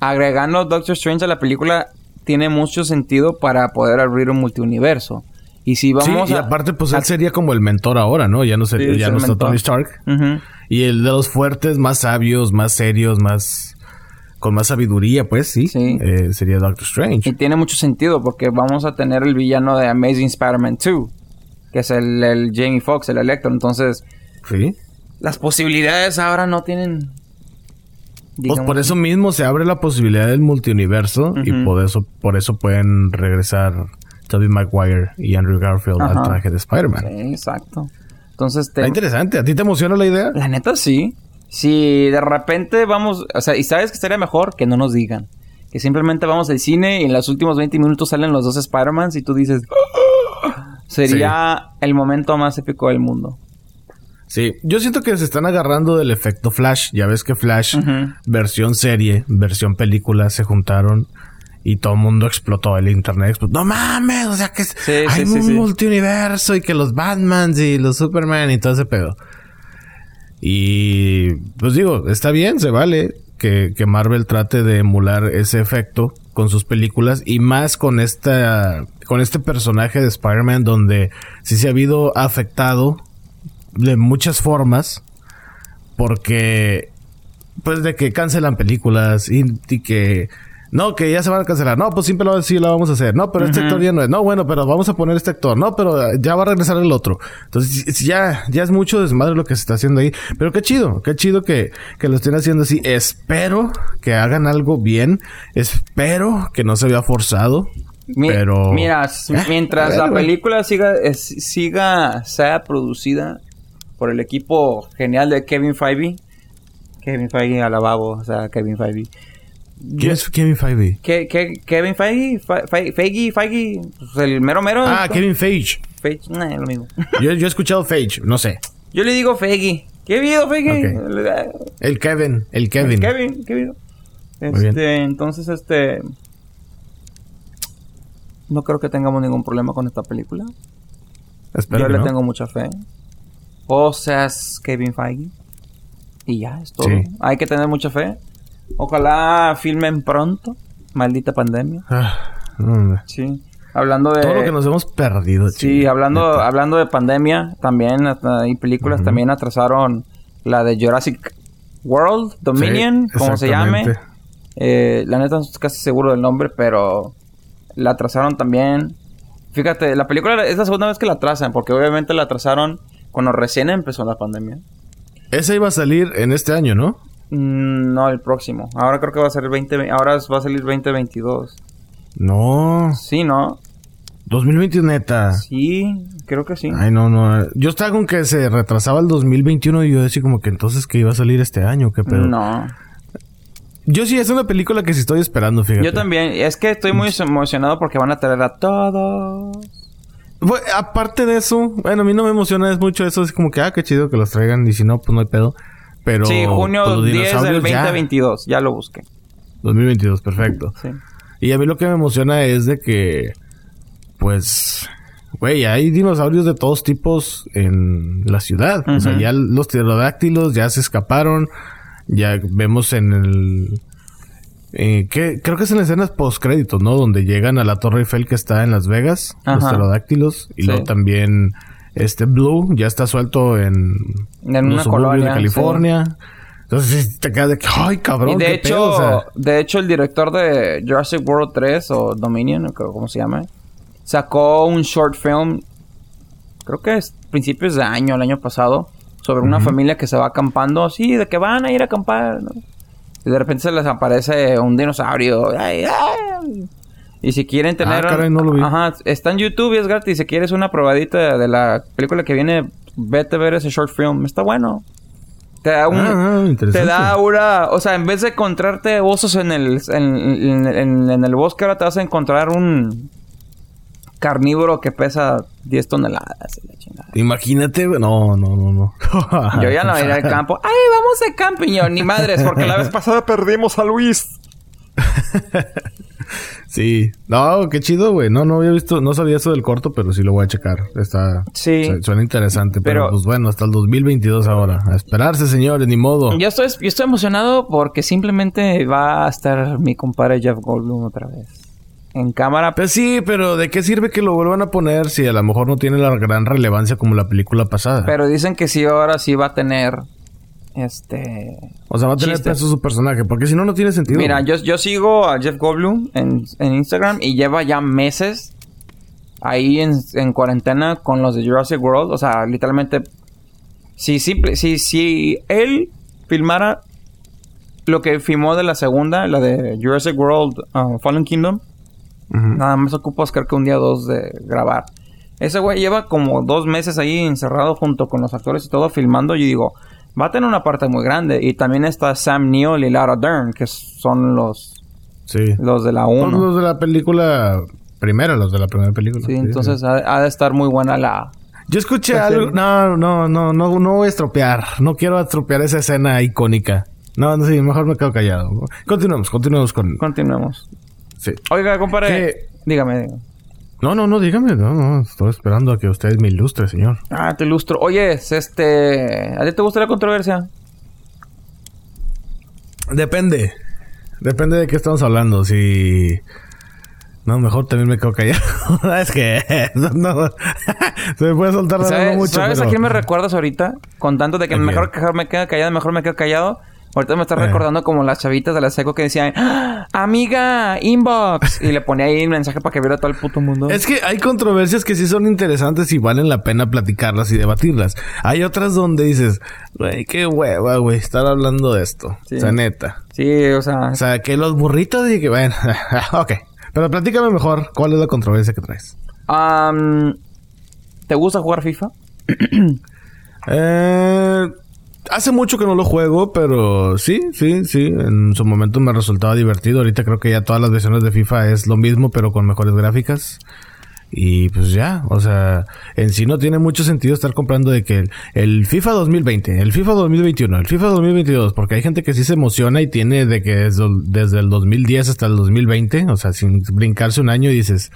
Agregando Doctor Strange a la película tiene mucho sentido para poder abrir un multiuniverso. Y si vamos sí, y a... aparte, pues a- él sería como el mentor ahora, ¿no? Ya no, sé, Sí, ya no está mentor. Tony Stark. Y el de los fuertes, más sabios, más serios, más... Con más sabiduría, pues, sí. Sí. Eh, sería Doctor Strange. Y tiene mucho sentido porque vamos a tener el villano de Amazing Spider-Man 2, que es el, el Jamie Foxx, el Electro. Entonces, Sí. las posibilidades ahora no tienen. Pues por eso mismo se abre la posibilidad del multiuniverso y por eso, por eso pueden regresar Tobey Maguire y Andrew Garfield al traje de Spider-Man. Sí, exacto. Entonces, te- Está interesante. ¿A ti te emociona la idea? la neta sí. Si de repente vamos, o sea, y sabes que estaría mejor que no nos digan. Que simplemente vamos al cine y en los últimos 20 minutos salen los dos Spider-Mans y tú dices, "Ah". sería el momento más épico del mundo. Sí. Yo siento que se están agarrando del efecto Flash. Ya ves que Flash, versión serie, versión película, se juntaron y todo el mundo explotó. El internet explotó. ¡No mames! O sea que Sí, hay sí, un multiuniverso y que los Batmans y los Superman y todo ese pedo. Y pues digo, está bien, se vale que, que Marvel trate de emular ese efecto con sus películas y más con esta con este personaje de Spider-Man donde sí se ha habido afectado de muchas formas porque pues de que cancelan películas y, y que no, que ya se van a cancelar. No, pues siempre lo sí la vamos a hacer. No, pero este actor ya no es. No, bueno, pero vamos a poner este actor. No, pero eh, ya va a regresar el otro. Entonces, ya, ya es mucho desmadre lo que se está haciendo ahí. Pero qué chido, qué chido que, que lo estén haciendo así. Espero que hagan algo bien. Espero que no se vea forzado. Mi- pero. Mira, Eh, mientras ver, la película siga, es- siga, sea producida por el equipo genial de Kevin Feige, Kevin Feige al lavabo, o sea, Kevin Feige. ¿Quién es Kevin Feige? Ke- Ke- Kevin Feige, Fe- Fe- Feige, Feige, pues el mero mero. Ah, Kevin Feige. Feige, nah, es lo mismo. Yo, yo he escuchado Feige, no sé. Yo le digo Feige. ¿Qué video Feige? Ok. El- El Kevin, el Kevin. Kevin, ¿qué video? Muy bien. Este, entonces, este... no creo que tengamos ningún problema con esta película. Espero Yo le no. tengo mucha fe. O seas Kevin Feige. Y ya, es todo. Sí. Hay que tener mucha fe. Ojalá filmen pronto. Maldita pandemia. Ah. Sí. Hablando de... Todo lo que nos hemos perdido. Sí, chico. hablando, Neta. hablando de pandemia, también y películas también atrasaron la de Jurassic World, Dominion, Sí, como se llame. Eh, la neta no estoy casi seguro del nombre, pero la atrasaron también. Fíjate, la película es la segunda vez que la atrasan, porque obviamente la atrasaron cuando recién empezó la pandemia. Esa iba a salir en este año, ¿no? Mm, no, el próximo. Ahora creo que va a ser 20, ahora va a salir 2022. No. Sí, ¿no? 2021 neta. Sí, creo que sí. Ay, no, no. Yo estaba con que se retrasaba el 2021 y yo decía como que entonces que iba a salir este año, qué pedo. No. Yo sí, es una película que sí estoy esperando, fíjate. Yo también. Es que estoy muy emocionado porque van a traer a todos. Bueno, aparte de eso, bueno, a mí no me emociona es mucho eso, es como que, ah, qué chido que los traigan y si no, pues no hay pedo. Pero... sí, junio pues, los 10 del dinosaurios ya. 2022. Ya lo busqué. 2022, perfecto. Sí. Y a mí lo que me emociona es de que, pues, güey, hay dinosaurios de todos tipos en la ciudad. O sea, ya los pterodáctilos ya se escaparon. Ya vemos en el... eh, que creo que es en las escenas post créditos, ¿no? Donde llegan a la Torre Eiffel que está en Las Vegas, los pterodáctilos. Y Sí. luego también este Blue ya está suelto en, En los una suburbios colonia, de California. Entonces sí, te quedas de que, ay, cabrón, Y de qué hecho, pedo", o sea, de hecho, el director de Jurassic World 3 o Dominion, creo cómo se llama, sacó un short film, creo que es principios de año, el año pasado, sobre una familia que se va acampando, así, de que van a ir a acampar, ¿no? Y de repente se les aparece un dinosaurio. ay, ay. Y si quieren tener... Ah, caray, no lo vi. Ajá, está en YouTube y es gratis. Si quieres una probadita de la película que viene, vete a ver ese short film. Está bueno. Te da un... Ah, ah, interesante. Te da una... O sea, en vez de encontrarte osos en el, en, en- en- en el bosque, ahora te vas a encontrar un carnívoro que pesa 10 toneladas. y la chingada. Imagínate, no, no, no, no. Yo ya no iré al campo. ¡Ay, vamos de camping! Yo, ni madres, porque la vez pasada perdimos a Luis. Sí. No, qué chido, güey. No, no había visto, no sabía eso del corto, pero sí lo voy a checar. Está, Sí. su- suena interesante, pero, Pero- pues bueno, hasta el 2022 ahora. A esperarse, señores, ni modo. Yo estoy, yo estoy emocionado porque simplemente va a estar mi compadre Jeff Goldblum otra vez. En cámara. Pues sí, pero ¿de qué sirve que lo vuelvan a poner si a lo mejor no tiene la gran relevancia como la película pasada? Pero dicen que sí, ahora sí va a tener. Este. o sea, va a tener chiste. peso su personaje, porque si no, no tiene sentido. Mira, yo, yo sigo a Jeff Goldblum en, en Instagram y lleva ya meses ahí en, en cuarentena con los de Jurassic World. O sea, literalmente, si, simple, si, si él filmara lo que filmó de la segunda, la de Jurassic World uh, Fallen Kingdom, nada más ocupa Oscar que un día o dos de grabar. Ese güey lleva como dos meses ahí encerrado junto con los actores y todo filmando. Y digo, va a tener una parte muy grande. Y también está Sam Neill y Laura Dern, que son los, Sí. los de la Son 1. los de la película primera, los de la primera película. Sí, entonces ha, ha de estar muy buena la... Yo escuché La algo. No, no, no, no, no voy a estropear. No quiero estropear esa escena icónica. No, no, sí, mejor me quedo callado. Continuemos, continuemos con. Continuemos. Sí. Oiga, compadre. Dígame, dígame. No, no, no, dígame. No, no, estoy esperando a que usted me ilustre, señor. Ah, te ilustro. Oye, es este... ¿A ti te gusta la controversia? Depende. Depende de qué estamos hablando. Si. No, mejor también me quedo callado. es que. No, no. Se me puede soltar la ¿Sabes, mucho. ¿sabes pero- a quién me recuerdas ahorita? Contando de que mejor que me quedo callado, mejor me quedo callado. Ahorita me está Eh. recordando como las chavitas de la seco que decían, "¡Ah! amiga, inbox. Y le ponía ahí el mensaje para que viera todo el puto mundo. Es que hay controversias que sí son interesantes y valen la pena platicarlas y debatirlas. Hay otras donde dices, güey, qué hueva, güey, estar hablando de esto. Sí. O sea, neta. Sí, o sea, O sea, que los burritos y que, bueno, ok. Pero platícame mejor, ¿cuál es la controversia que traes? ¿te gusta jugar FIFA? Eh, hace mucho que no lo juego, pero sí, sí, sí. En su momento me resultaba divertido. Ahorita creo que ya todas las versiones de FIFA es lo mismo, pero con mejores gráficas. Y pues ya, o sea, en sí no tiene mucho sentido estar comprando de que el, FIFA 2020, el FIFA 2021, el FIFA 2022, porque hay gente que sí se emociona y tiene de que desde, desde el 2010 hasta el 2020, o sea, sin brincarse un año y dices,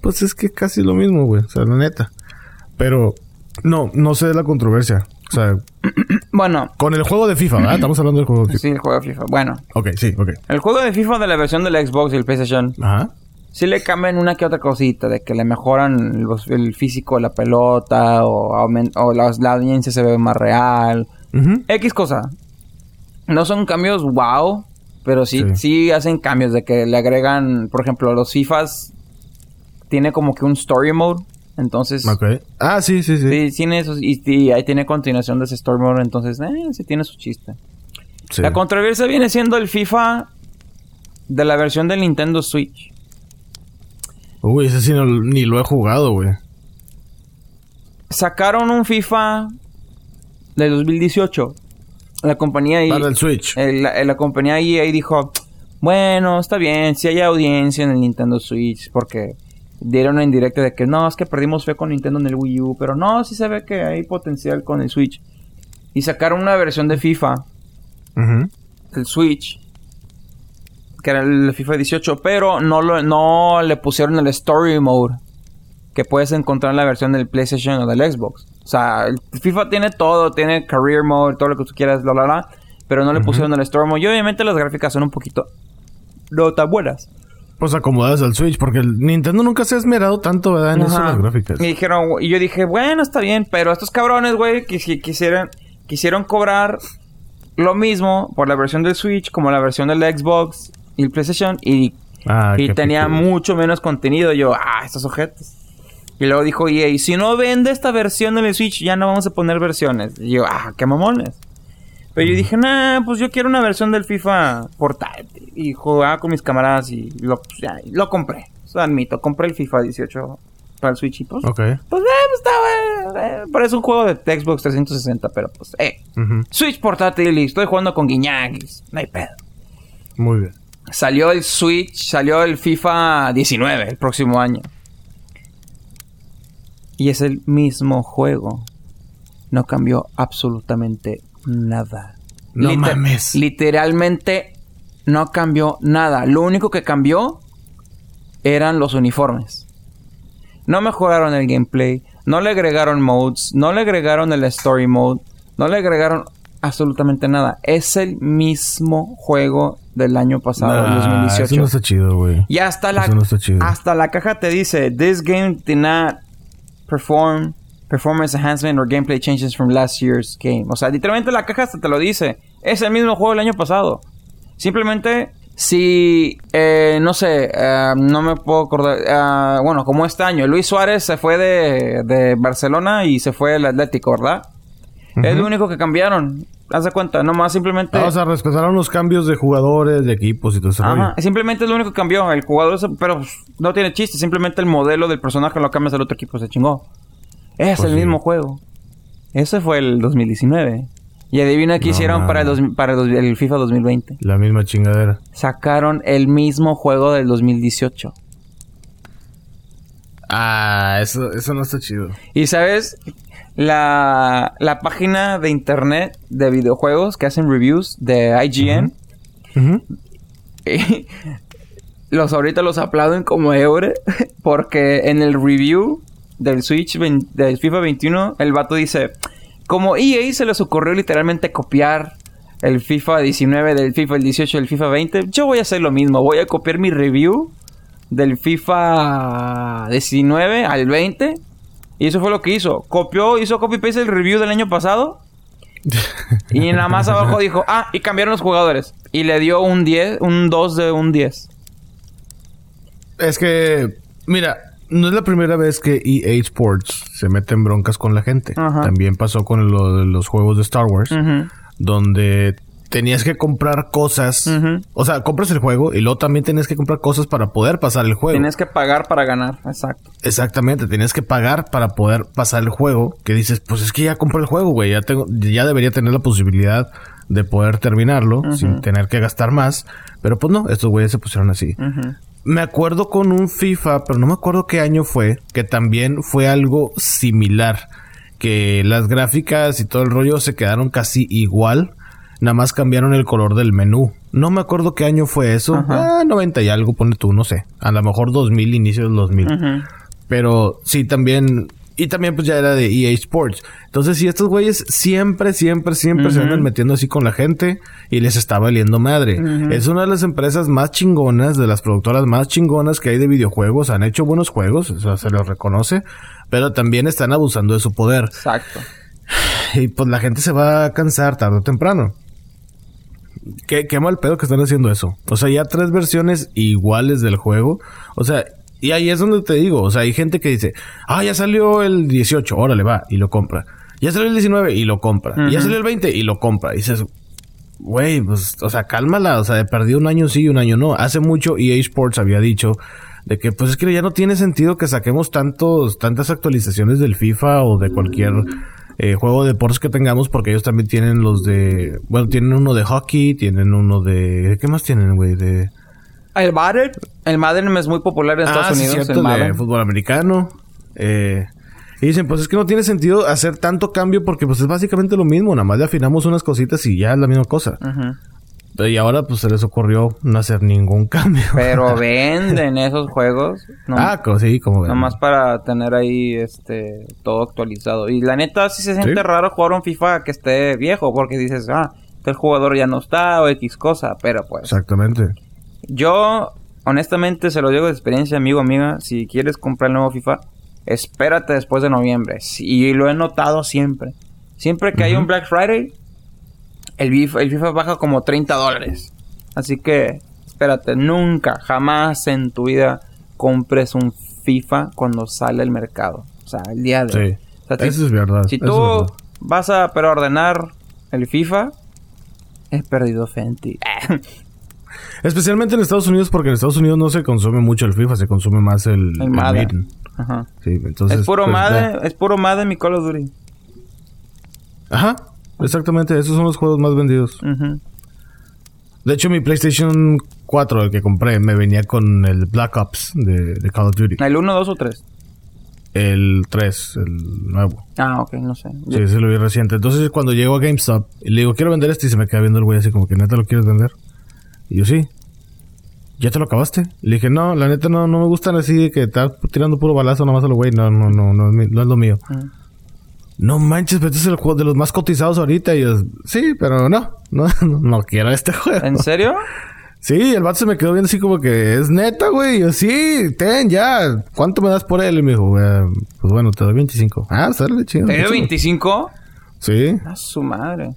pues es que casi lo mismo, güey. O sea, la neta. Pero no, no sé de la controversia. O sea, Bueno, con el juego de FIFA, ¿verdad? Estamos hablando del juego de FIFA. sí, el juego de FIFA. Bueno, Ok, sí, ok. el juego de FIFA de la versión del Xbox y el PlayStation Ajá. sí le cambian una que otra cosita, de que le mejoran los- el físico de la pelota o, aumen- o la, la audiencia se ve más real. Ujú. X cosa. No son cambios wow, pero sí, Sí. sí hacen cambios de que le agregan, por ejemplo, los FIFAs tiene como que un story mode, entonces. Ah, sí, sí, sí. sí, tiene eso y, y ahí tiene continuación de ese story mode, entonces eh, sí tiene su chiste. Sí. La controversia viene siendo el FIFA de la versión del Nintendo Switch. Uy, ese sí no- ni lo he jugado, güey. Sacaron un FIFA de 2018. La compañía ahí Para el Switch. el- la, la compañía EA dijo, bueno, está bien, si hay audiencia en el Nintendo Switch, porque dieron en directo de que no, es que perdimos fe con Nintendo en el Wii U, pero no, sí se ve que hay potencial con el Switch. Y sacaron una versión de FIFA, el Switch, que era el FIFA 18, pero no, lo, no le pusieron el Story Mode que puedes encontrar en la versión del PlayStation o del Xbox. O sea, el FIFA tiene todo, tiene Career Mode, todo lo que tú quieras, bla, bla, bla, pero no le pusieron el Story Mode. Y obviamente las gráficas son un poquito no tan buenas. Pues acomodadas al Switch, porque el Nintendo nunca se ha esmerado tanto, ¿verdad? En eso Ajá. las gráficas. Y dijeron, y yo dije, bueno, está bien, pero estos cabrones, güey, que si quisieran, quisieron cobrar lo mismo por la versión del Switch como la versión del Xbox y el PlayStation y, Ah, y tenía mucho menos contenido. Yo, ah, estos objetos. Y luego dijo EA, si no vende esta versión del Switch, ya no vamos a poner versiones. Y yo, ah, qué mamones. Pero yo dije, nah, pues yo quiero una versión del FIFA portátil. Y jugaba con mis camaradas y lo, pues, ya, lo compré. Eso admito, compré el FIFA 18 para el Switch y pues, Ok. pues, eh, pues está, eh, parece un juego de Xbox 360, pero pues, eh. Switch portátil y estoy jugando con guiñaguis. No hay pedo. Muy bien. Salió el Switch, salió el FIFA 19 el próximo año. Y es el mismo juego. No cambió absolutamente nada. No mames. Literalmente no cambió nada. Lo único que cambió eran los uniformes. No mejoraron el gameplay, no le agregaron modes, no le agregaron el story mode, no le agregaron absolutamente nada. Es el mismo juego del año pasado, el Nah, 2018. Eso no está chido, güey. Y hasta la, Eso no está chido. hasta la caja te dice, this game did not perform performance enhancement or gameplay changes from last year's game. O sea, literalmente la caja hasta te lo dice. Es el mismo juego del año pasado. Simplemente, si, eh, no sé, eh, no me puedo acordar, eh, bueno, como este año, Luis Suárez se fue de, de Barcelona y se fue al Atlético, ¿verdad? Es lo único que cambiaron. Haz de cuenta, nomás simplemente... Ah, o sea, respetaron los cambios de jugadores, de equipos y todo rollo. Ajá, simplemente es lo único que cambió. El jugador, pero no tiene chiste. Simplemente el modelo del personaje lo cambias al otro equipo, se chingó. Es Pues el sí. mismo juego. Ese fue el 2019. Y adivina qué No hicieron para, el, dos- para el, dos- el FIFA 2020. La misma chingadera. Sacaron el mismo juego del 2018. Ah, eso, eso no está chido. Y sabes, la, la página de internet de videojuegos que hacen reviews de IGN, Ujú. los ahorita los aplauden como eure porque en el review del Switch del FIFA 21 el vato dice como EA se les ocurrió literalmente copiar el FIFA 19 del FIFA el 18 del FIFA 20 yo voy a hacer lo mismo voy a copiar mi review del FIFA 19 al 20 y eso fue lo que hizo copió hizo copy paste el review del año pasado y nada más abajo dijo ah y cambiaron los jugadores y le dio un 10 un 2 de un 10 Es que, mira, no es la primera vez que EA Sports se mete en broncas con la gente. Ajá. También pasó con lo de los juegos de Star Wars, donde tenías que comprar cosas. O sea, compras el juego y luego también tenías que comprar cosas para poder pasar el juego. Tienes que pagar para ganar, exacto. Exactamente, tienes que pagar para poder pasar el juego. Que dices, pues es que ya compré el juego, güey. Ya tengo, ya debería tener la posibilidad de poder terminarlo sin tener que gastar más. Pero pues no, estos güeyes se pusieron así. Me acuerdo con un FIFA, pero no me acuerdo qué año fue, que también fue algo similar. Que las gráficas y todo el rollo se quedaron casi igual. Nada más cambiaron el color del menú. No me acuerdo qué año fue eso. Ajá. Ah, 90 y algo, pone tú, no sé. A lo mejor 2000, inicio del 2000. Ujú. Pero sí, también. Y también, pues ya era de EA Sports. Entonces, sí, estos güeyes siempre, siempre, siempre se andan metiendo así con la gente y les está valiendo madre. Es una de las empresas más chingonas, de las productoras más chingonas que hay de videojuegos. Han hecho buenos juegos, o sea, se los reconoce. Pero también están abusando de su poder. Exacto. Y pues la gente se va a cansar tarde o temprano. Qué, qué mal pedo que están haciendo eso. O sea, ya tres versiones iguales del juego. O sea, y ahí es donde te digo. O sea, hay gente que dice, ah, ya salió el 18, órale, va, y lo compra. Ya salió el 19 y lo compra. Ya salió el 20 y lo compra. Y dices, güey, pues, o sea, cálmala. O sea, de perdido un año sí y un año no. Hace mucho EA Sports había dicho de que, pues es que ya no tiene sentido que saquemos tantos, tantas actualizaciones del FIFA o de cualquier eh, juego de deportes que tengamos, porque ellos también tienen los de, bueno, tienen uno de hockey, tienen uno de, ¿qué más tienen, güey? De, El Madden, el Madden es muy popular en Estados Ah, sí, Unidos. cierto, el de fútbol americano. Eh, y dicen, pues es que no tiene sentido hacer tanto cambio porque pues es básicamente lo mismo, nada más le afinamos unas cositas y ya es la misma cosa. Y ahora pues se les ocurrió no hacer ningún cambio. Pero venden esos juegos. No, ah, sí, como ven. Nomás para tener ahí este todo actualizado. Y la neta sí se siente Sí. raro jugar un FIFA que esté viejo. Porque dices, ah, el jugador ya no está o X cosa. Pero pues. Exactamente. Yo, honestamente, se lo digo de experiencia, amigo, amiga. Si quieres comprar el nuevo FIFA, espérate después de noviembre. Y lo he notado siempre. Siempre que hay un Black Friday, el FIFA, el FIFA baja como 30 dólares. Así que, espérate, nunca, jamás en tu vida compres un FIFA cuando sale al mercado. O sea, el día de... Sí. O sea, si- Eso es verdad. si tú verdad. vas a preordenar el FIFA, he perdido fe en ti. Especialmente en Estados Unidos, porque en Estados Unidos no se consume mucho el FIFA, se consume más el, El el Madden. Ajá. Sí, entonces. es puro pues, Madden, ya. es puro Madden mi Call of Duty. Ajá, exactamente, esos son los juegos más vendidos. De hecho, mi PlayStation 4, el que compré, me venía con el Black Ops de, de Call of Duty. ¿El 1, 2 o 3? El 3, el nuevo. Ah, ok, no sé. Sí, ese lo vi reciente. Entonces, cuando llego a GameStop y le digo, quiero vender este, y se me queda viendo el güey así como que, ¿neta lo quieres vender? Y yo, sí. ¿Ya te lo acabaste? Le dije, no, la neta no, no me gustan así de que estás tirando puro balazo nomás a lo güey. No, no, no, no, no es lo mío. Mm. No manches, pero este es el juego de los más cotizados ahorita. Y yo, sí, pero no, no, no, quiero este juego. ¿En serio? Sí, el vato se me quedó viendo así como que es neta, güey. Y Yo, sí, ten, ya. ¿Cuánto me das por él? Y me dijo, "Eh, pues bueno, te doy 25. Ah, sale chido. ¿Te dio chido. 25? Sí, A su madre.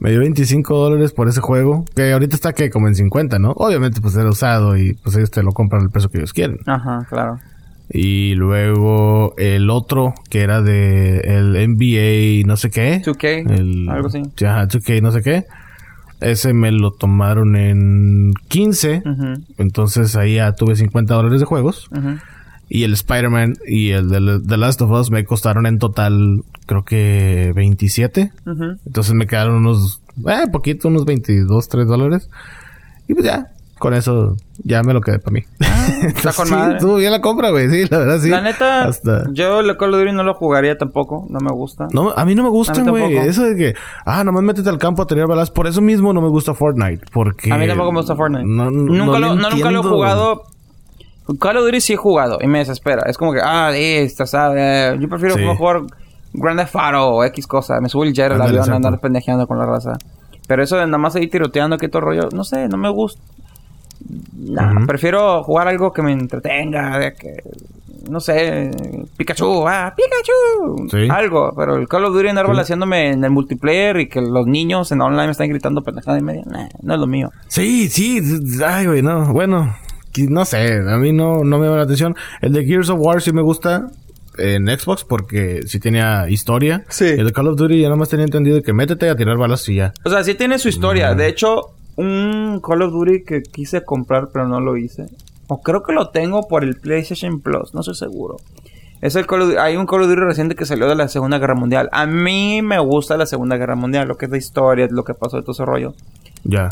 Me dio 25 dólares por ese juego. Que ahorita está que como en 50, ¿no? Obviamente, pues era usado y pues ellos te lo compran al precio que ellos quieren. Ajá, claro. Y luego el otro, que era de el NBA, no sé qué. 2K, El, algo así. Ajá, 2K, no sé qué. Ese me lo tomaron en 15. Ujú, Entonces ahí ya tuve 50 dólares de juegos. ujú. Y el Spider-Man y el de The Last of Us me costaron en total, creo que 27. Ujú. Entonces me quedaron unos, eh, poquito, unos 22, 3 dólares. Y pues ya, con eso ya me lo quedé para mí. está con sí, madre. estuvo bien la compra, güey. Sí, la verdad, sí. La neta, Hasta... yo el Call of Duty no lo jugaría tampoco. No me gusta. No, a mí no me gustan, A mí güey. Eso de que, ah, nomás métete al campo a tener balas. Por eso mismo no me gusta Fortnite. Porque. A mí tampoco me gusta Fortnite. No, no- nunca, no lo, no, nunca lo he jugado. Call of Duty sí he jugado y me desespera. Es como que, ah, esta, ¿sabes? Yo prefiero Sí. jugar Grand Theft Auto o X cosa. Me subo el jet al avión a exacto. andar pendejeando con la raza. Pero eso de nada más ir tiroteando que todo rollo, no sé, no me gusta. Nah, prefiero jugar algo que me entretenga, de que, no sé, Pikachu, ah, Pikachu, Sí. algo. Pero el Call of Duty andar Sí. haciéndome en el multiplayer y que los niños en online me están gritando pendejada y media, nah, no es lo mío. Sí, sí. Ay, güey, no. Bueno, no sé. A mí no, no me llama la atención. El de Gears of War sí me gusta en Xbox porque sí tenía historia. Sí. El de Call of Duty ya nomás tenía entendido que métete a tirar balas y ya. O sea, sí tiene su historia. De hecho, un Call of Duty que quise comprar pero no lo hice. O creo que lo tengo por el PlayStation Plus, no estoy seguro. Es el Call of Duty- hay un Call of Duty reciente que salió de la Segunda Guerra Mundial. A mí me gusta la Segunda Guerra Mundial, lo que es la historia, lo que pasó de todo ese rollo. Ya.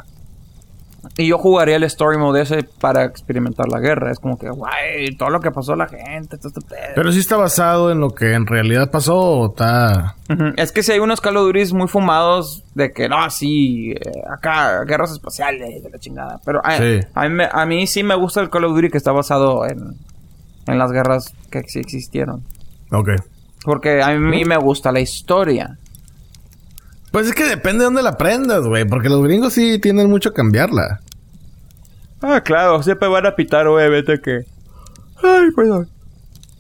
Y yo jugaría el story mode ese para experimentar la guerra. Es como que, guay, todo lo que pasó a la gente, todo este pedo. Pero sí está basado en lo que en realidad pasó o está... Es que si hay unos Call of Duty muy fumados de que, no, sí, eh, acá, guerras espaciales, de la chingada. Pero a, Sí. a mí, me- a mí sí me gusta el Call of Duty que está basado en, en las guerras que sí existieron. Ok. Porque a mí me gusta la historia. Pues es que depende de dónde la aprendas, güey. Porque los gringos sí tienen mucho a cambiarla. Ah, claro, siempre van a pitar obviamente que... Ay, perdón.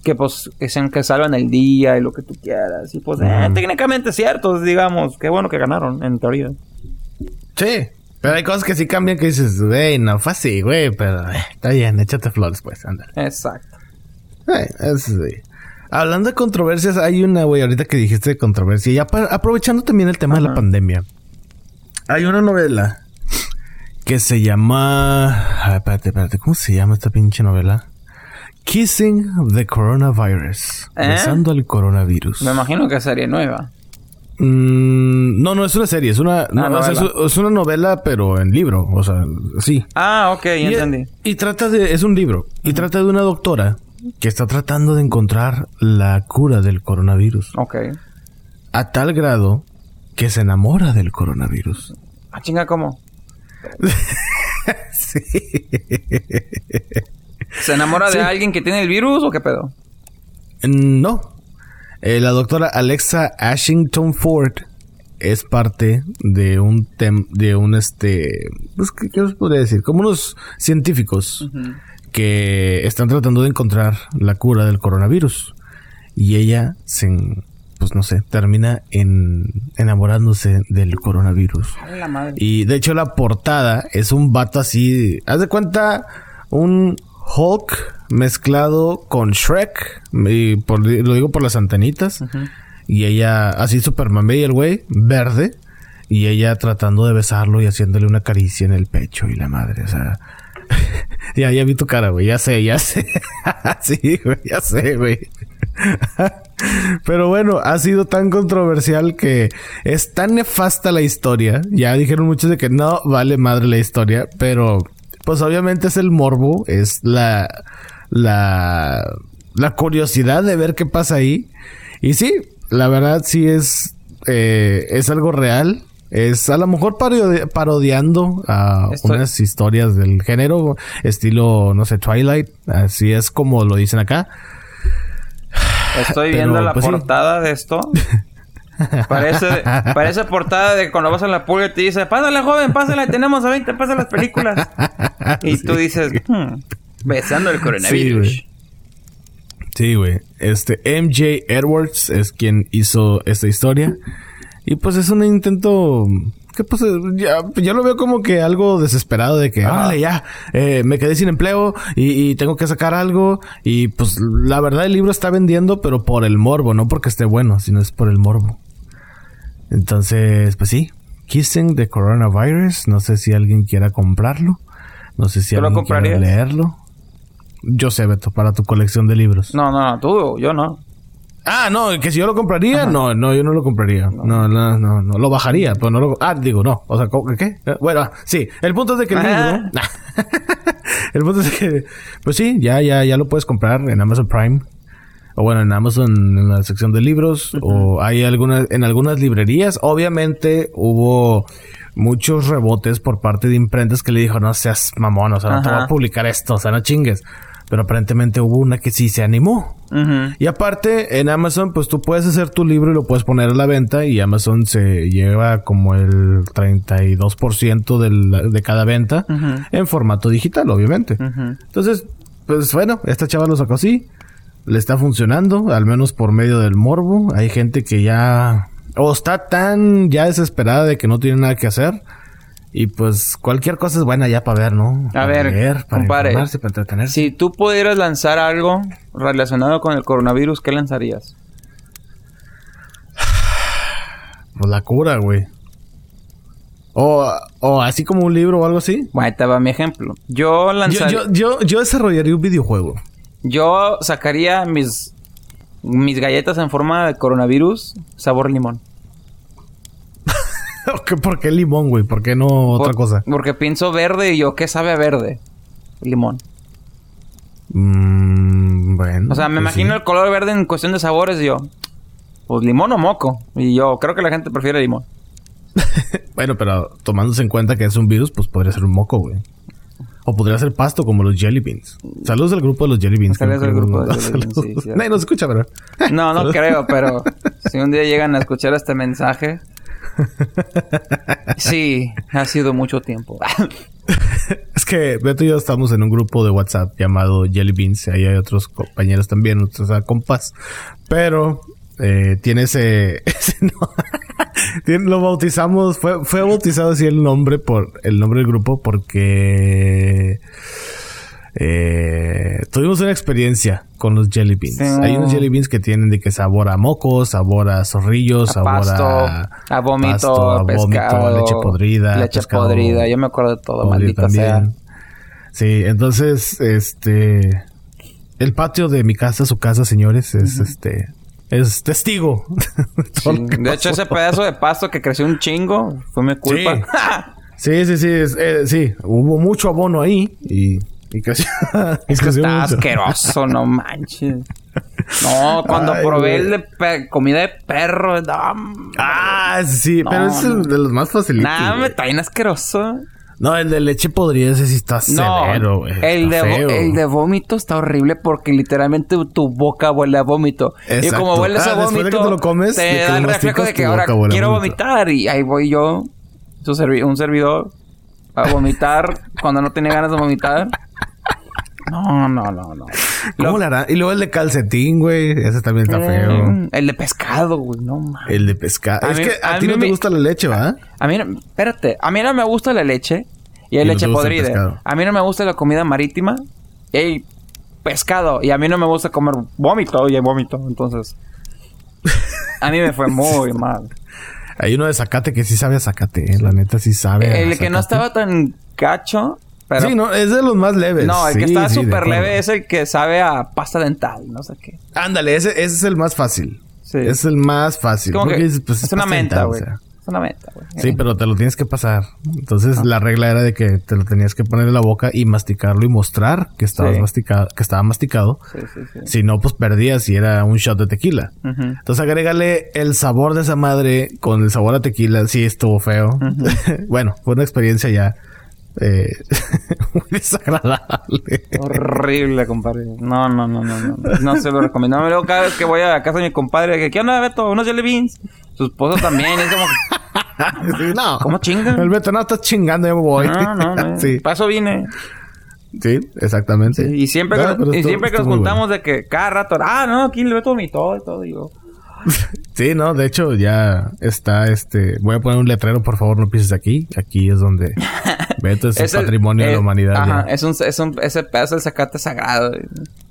Que pues, que sean que salvan el día y lo que tú quieras. Y pues, eh, técnicamente cierto, digamos. Qué bueno que ganaron, en teoría. Sí. Pero hay cosas que sí cambian que dices, güey, no fue así, güey. Pero eh, está bien, échate flores, pues, ándale. Exacto. Eh, eso sí. Hablando de controversias, hay una, güey, ahorita que dijiste de controversia. Y aprovechando también el tema de la pandemia. Hay una novela que se llama... ah, espérate, espérate. ¿Cómo se llama esta pinche novela? Kissing the Coronavirus. ¿Eh? Besando al coronavirus. Me imagino que sería nueva. Mm, no, no es una serie, es una, no, sea, es, una novela, pero en libro, o sea, sí. Ah, ok, Y, entendí. y trata de, es un libro, y trata de una doctora que está tratando de encontrar la cura del coronavirus. Ok. A tal grado que se enamora del coronavirus. Ah, chinga, ¿cómo? sí. ¿Se enamora Sí. de alguien que tiene el virus o qué pedo? No. Eh, la doctora Alexa Ashington Ford es parte de un tem de un este pues, ¿qué, qué os podría decir? Como unos científicos que están tratando de encontrar la cura del coronavirus. Y ella se pues no sé, termina en enamorándose del coronavirus. La madre. Y de hecho la portada es un vato así, haz de cuenta un Hulk mezclado con Shrek, y por- lo digo por las antenitas, y ella así super mamey el güey, verde, y ella tratando de besarlo y haciéndole una caricia en el pecho y la madre, o sea, ya, ya vi tu cara, güey, ya sé, ya sé, sí, güey, ya sé, güey. Pero bueno, ha sido tan controversial que es tan nefasta la historia. Ya dijeron muchos de que no vale madre la historia, pero pues obviamente es el morbo, es la la la curiosidad de ver qué pasa ahí. Y sí, la verdad sí es eh, es algo real. Es a lo mejor parodi- parodiando a Estoy- unas historias del género, estilo, no sé, Twilight. Así es como lo dicen acá. Estoy Pero, viendo la pues, sí. portada de esto. Parece, parece portada de cuando vas a la pulga y te dice, pásale joven, pásale, tenemos a 20 pasa las películas. Y tú dices, "Hmm, besando el coronavirus. Sí, Sí, güey. Este MJ Edwards es quien hizo esta historia. Y pues es un intento que pues eh, ya, yo lo veo como que algo desesperado de que, Ajá. vale, ya, eh, me quedé sin empleo y, y tengo que sacar algo. Y pues la verdad el libro está vendiendo, pero por el morbo, no porque esté bueno, sino es por el morbo. Entonces, pues sí, Kissing the Coronavirus. No sé si alguien quiera comprarlo. No sé si ¿Tú lo alguien quiera leerlo. Yo sé, Beto, para tu colección de libros. No, no, no, tú, yo no. Ah, no, que si yo lo compraría, no, no, yo no lo compraría. No, no, no, no, lo bajaría, pero no lo... Ah, digo, no. O sea, ¿cómo- ¿qué? Bueno, sí, el punto es de que el Ajá. libro... el punto es de que... Pues sí, ya, ya, ya lo puedes comprar en Amazon Prime. O bueno, en Amazon, en la sección de libros. O hay algunas, en algunas librerías. Obviamente hubo muchos rebotes por parte de imprentas que le dijo, no seas mamón, o sea, no te voy a publicar esto, o sea, no chingues. Pero aparentemente hubo una que sí se animó. Y aparte, en Amazon, pues tú puedes hacer tu libro y lo puedes poner a la venta y Amazon se lleva como el 32% del, de cada venta en formato digital, obviamente. Entonces, pues bueno, esta chava lo sacó así. Le está funcionando, al menos por medio del morbo. Hay gente que ya... O está tan ya desesperada de que no tiene nada que hacer. Y pues cualquier cosa es buena ya para ver, ¿no? A Para ver, leer, para compadre, informarse, para entretenerse. Si tú pudieras lanzar algo relacionado con el coronavirus, ¿qué lanzarías? Pues la cura, güey. O, o así como un libro o algo así. Bueno, te va mi ejemplo. Yo Yo, lanzaría... yo, yo, yo desarrollaría un videojuego. Yo sacaría mis, mis galletas en forma de coronavirus sabor limón. ¿Por qué limón, güey? ¿Por qué no otra cosa? Porque pienso verde y yo, ¿qué sabe a verde? Limón. Mm, bueno. O sea, me pues imagino sí. el color verde en cuestión de sabores y yo, pues limón o moco. Y yo creo que la gente prefiere limón. Bueno, pero tomándose en cuenta que es un virus, pues podría ser un moco, güey. O podría ser pasto como los jelly beans. Saludos al grupo de los jelly beans. Saludos no al grupo de nos- jelly beans, sí. Nadie nos escucha, pero... No, no creo, pero si un día llegan a escuchar este mensaje, sí, ha sido mucho tiempo. Es que Beto y yo estamos en un grupo de WhatsApp llamado Jelly Beans. Ahí hay otros compañeros también, otros compas. Pero eh, tiene ese... lo bautizamos... Fue, fue bautizado así el nombre por... El nombre del grupo porque... eh, tuvimos una experiencia con los jelly beans. Sí. Hay unos jelly beans que tienen de que sabor a moco, sabor a zorrillos, A sabor pasto, a, a vómito, pasto, a pescado, leche podrida, leche podrida. Yo me acuerdo de todo, maldita sea. Sí, entonces, este, el patio de mi casa, su casa, señores, es este, es testigo. de Sí. hecho, ese pedazo de pasto que creció un chingo fue mi culpa. Sí, sí, sí, es- eh, sí, hubo mucho abono ahí y, y creció. y Es que está mucho. asqueroso, no manches. No, cuando Ay, probé güey. el de comida de perro, no, Ah, sí, No, pero es el de los más facilitos. nada, me está bien asqueroso. No, el de leche podrida ese sí está severo, güey. el de, Está vo- feo. el de vómito está horrible porque literalmente tu boca huele a vómito. Y Exacto. como huele ese Ah, de vómito, que te lo comes, te da el reflejo de que ahora a quiero vomitar. Y ahí voy yo, servi- un servidor, a vomitar cuando no tenía ganas de vomitar. No, no, no, no. ¿Cómo Lo- le hará? Y luego el de calcetín, güey. Ese también está feo. Mm, El de pescado, güey, no mames. El de pescado. Es mí- que a, a ti no te me- gusta la leche, ¿va? A mí, no- espérate, a mí no me gusta la leche y hay Y leche te podrida. A mí no me gusta la comida marítima y hay pescado. Y a mí no me gusta comer vómito y hay vómito. Entonces, a mí me fue muy mal. Hay uno de zacate que sí sabe a zacate, ¿eh? La neta sí sabe. a El que no estaba tan gacho, pero... Sí, no, es de los más leves. No, el que está súper leve es el que sabe a pasta dental, no sé qué. Ándale, ese, ese es el más fácil. Sí. Es el más fácil. Como que pues, es una menta, dental, güey. o sea. Es una menta, güey. Sí, pero te lo tienes que pasar. Entonces Ah. la regla era de que te lo tenías que poner en la boca y masticarlo y mostrar que estabas masticado, que estaba masticado. Si no, pues perdías y era un shot de tequila. Entonces agrégale el sabor de esa madre con el sabor a tequila. Sí, estuvo feo. bueno, fue una experiencia ya eh, muy desagradable. Horrible, compadre. No, no, no, no, no. No se lo recomiendo. No, luego cada vez que voy a casa de mi compadre, que ¿qué onda, Beto? Unos jelly beans. Su esposo también. Es como, Sí, no. ¿cómo chinga? El Beto, no, estás chingando, me voy. no, no, no. sí, Para eso vine. sí, exactamente. Y siempre, que, y siempre que nos bueno. juntamos de que cada rato, ah, no, aquí el Beto vomitó y todo. Digo, Sí, no, de hecho ya está este. Voy a poner un letrero, por favor, no pises aquí. Aquí es donde Beto es, el- patrimonio de eh, la humanidad. Ajá, ya. es un, es un, ese pedazo de zacate sagrado.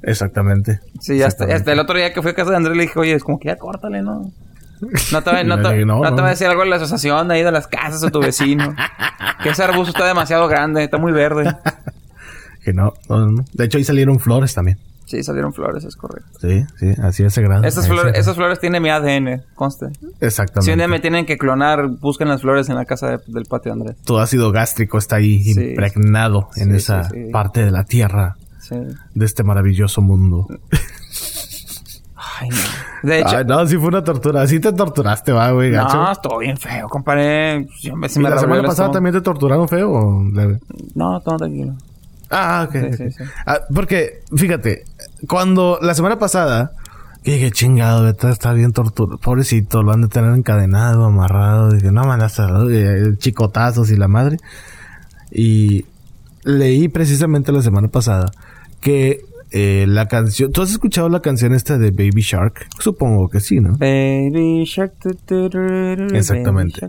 Exactamente. Sí, hasta, Exactamente. hasta el otro día que fui a casa de Andrés le dije, oye, es como que ya córtale, ¿no? No te, va- no, te, No, no te no. va a decir algo de la asociación ahí de las casas o tu vecino. que ese arbusto está demasiado grande, está muy verde. Que no, no, no. De hecho, ahí salieron flores también. Sí, salieron flores, es correcto. Sí, sí, así es grado. Esas flores, esas flores tienen mi ADN, conste. Exactamente. Si un día me tienen que clonar, busquen las flores en la casa de- del patio Andrés. Tu ácido gástrico está ahí Sí. impregnado en Sí, esa sí, sí. parte de la tierra Sí. de este maravilloso mundo. Ay, no. De hecho, Ay, no, sí fue una tortura. Así te torturaste, va, güey, gacho. no, estuvo bien feo, compadre. Yo me, sí ¿Y me la semana pasada también te torturaron feo o leve? No, todo tranquilo. Ah, ok. Sí, ok. sí, sí. Ah, porque, fíjate, cuando la semana pasada, que dije, chingado, está bien torturado. Pobrecito, lo han de tener encadenado, amarrado. Dije, no, mandaste chicotazos y la madre. Y leí precisamente la semana pasada que eh, la canción. ¿Tú has escuchado la canción esta de Baby Shark? Supongo que sí, ¿no? Baby Shark. Exactamente.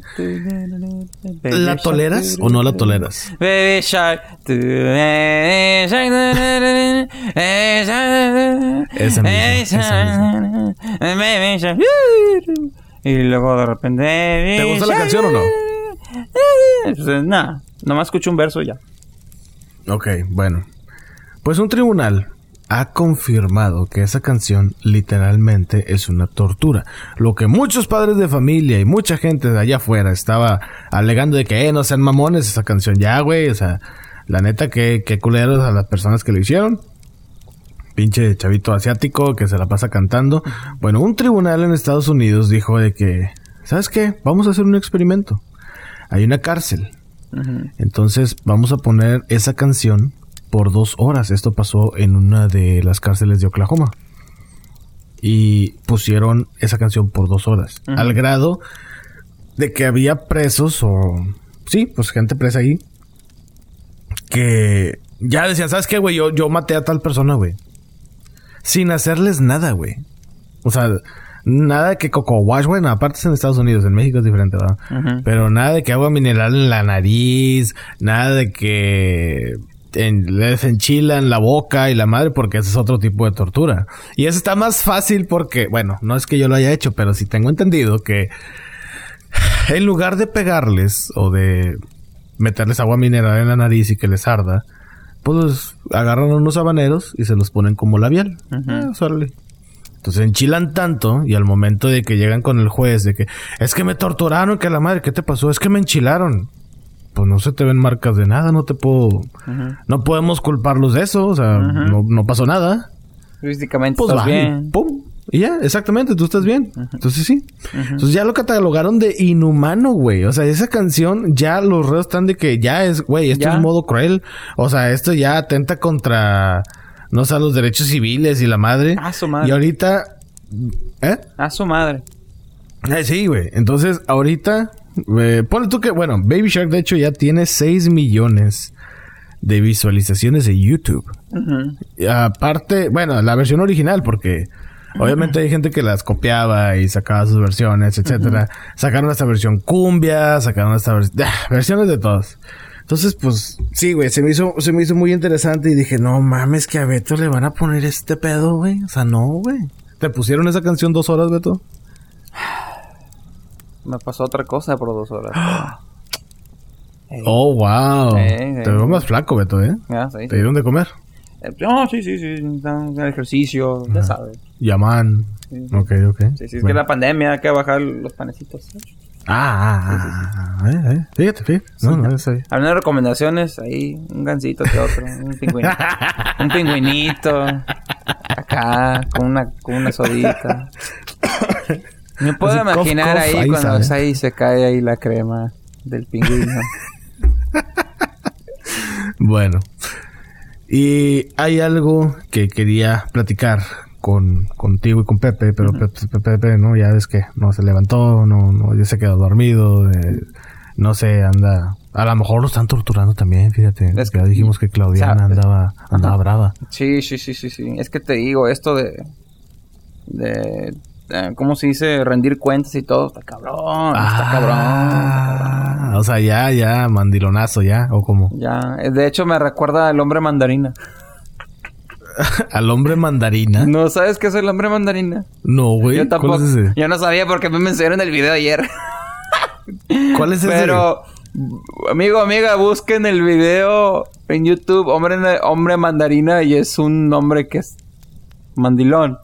¿La toleras o no la toleras? Baby Shark. Esa misma, Baby esa Shark. Y luego de repente. ¿Te gusta la canción o no? Pues, nada, nomás escucho un verso y ya. Ok, bueno. Pues un tribunal ha confirmado que esa canción literalmente es una tortura. Lo que muchos padres de familia y mucha gente de allá afuera estaba alegando de que eh, no sean mamones esa canción ya, güey. O sea, la neta que, que culeros a las personas que lo hicieron. Pinche chavito asiático que se la pasa cantando. Bueno, un tribunal en Estados Unidos dijo de que, ¿sabes qué? Vamos a hacer un experimento. Hay una cárcel. Entonces vamos a poner esa canción por dos horas. Esto pasó en una de las cárceles de Oklahoma. Y pusieron esa canción por dos horas. Al grado de que había presos o... Sí, pues gente presa ahí. Que ya decían, ¿sabes qué, güey? Yo, yo maté a tal persona, güey. Sin hacerles nada, güey. O sea, nada de que Coco Wash, bueno, aparte es en Estados Unidos, en México es diferente, ¿verdad? Pero nada de que agua mineral en la nariz, nada de que en, les enchilan la boca y la madre porque ese es otro tipo de tortura. Y eso está más fácil porque, bueno, no es que yo lo haya hecho, pero sí tengo entendido que en lugar de pegarles o de meterles agua mineral en la nariz y que les arda, pues agarran unos habaneros y se los ponen como labial. Ah, Entonces enchilan tanto y al momento de que llegan con el juez de que es que me torturaron, que la madre, ¿qué te pasó? Es que me enchilaron pues no se te ven marcas de nada, no te puedo, no podemos culparlos de eso, o sea, no, no, pasó nada. Físicamente pues estás bien. Pum. Y ya, exactamente, tú estás bien. Entonces sí. Entonces ya lo catalogaron de inhumano, güey. O sea, esa canción ya los reos están de que ya es, güey, esto es modo cruel. O sea, esto ya atenta contra, no sé, los derechos civiles y la madre. A su madre. Y ahorita, ¿eh? A su madre. Eh, sí, güey. Entonces, ahorita eh, pone tú que, bueno, Baby Shark de hecho ya tiene 6 millones de visualizaciones en YouTube. y aparte, bueno, la versión original, porque obviamente hay gente que las copiaba y sacaba sus versiones, etcétera. Sacaron esta versión cumbia, sacaron esta versión, versiones de todos. Entonces, pues, sí, güey, se me hizo, se me hizo muy interesante y dije, no mames, que a Beto le van a poner este pedo, güey. O sea, no, güey. ¿Te pusieron esa canción dos horas, Beto? Me pasó otra cosa por dos horas. Oh, wow. Te veo más flaco, Beto, ¿eh? ¿Te dieron de comer? Eh, no, sí, sí, sí. El ejercicio, ya sabes. Llaman. Ok, ok. Sí, sí, es que la pandemia hay que bajar los panecitos. Ah, ah, ah, eh, eh. Fíjate, fíjate. No, no, eso ahí. Algunas recomendaciones ahí, un gansito que otro, un pingüinito. un pingüinito. Acá, con una, con una sodita. Me puedo imaginar ahí, cuando ahí se cae ahí la crema del pingüino. bueno. Y hay algo que quería platicar con contigo y con Pepe, pero Pepe, no, ya ves que no se levantó, no, no, ya se quedó dormido, eh, no sé, anda, a lo mejor lo están torturando también, fíjate. Es que ya dijimos que Claudiana andaba, andaba brava. Sí, sí, sí, sí, sí. Es que te digo, esto de, de ¿cómo se dice? Rendir cuentas y todo. Está cabrón, está ah, cabrón, O sea, ya, ya, mandilonazo, ya, o como. Ya, eh, de hecho me recuerda al hombre mandarina. ¿Al hombre mandarina? ¿No sabes qué es el hombre mandarina? No, güey. Yo tampoco. ¿Cuál es ese? Yo no sabía porque me mencionaron en el video ayer. ¿Cuál es ese? Pero, amigo, amiga, busquen el video en YouTube, hombre, hombre mandarina, y es un hombre que es mandilón.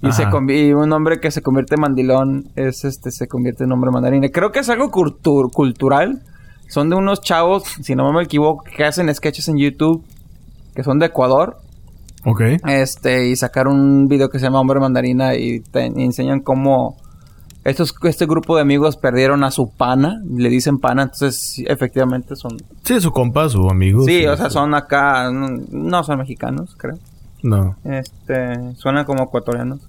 Y, un hombre que se convierte en mandilón es este, se convierte en hombre mandarín. Creo que es algo cultural. Son de unos chavos, si no me equivoco, que hacen sketches en YouTube que son de Ecuador. Ok. Este, y sacaron un video que se llama Hombre Mandarina y, te, enseñan cómo estos, este grupo de amigos perdieron a su pana, le dicen pana, entonces efectivamente son... Sí, su compa, su amigo. Sí, o sea, son acá, no son mexicanos, creo. No. Este, suena como ecuatorianos.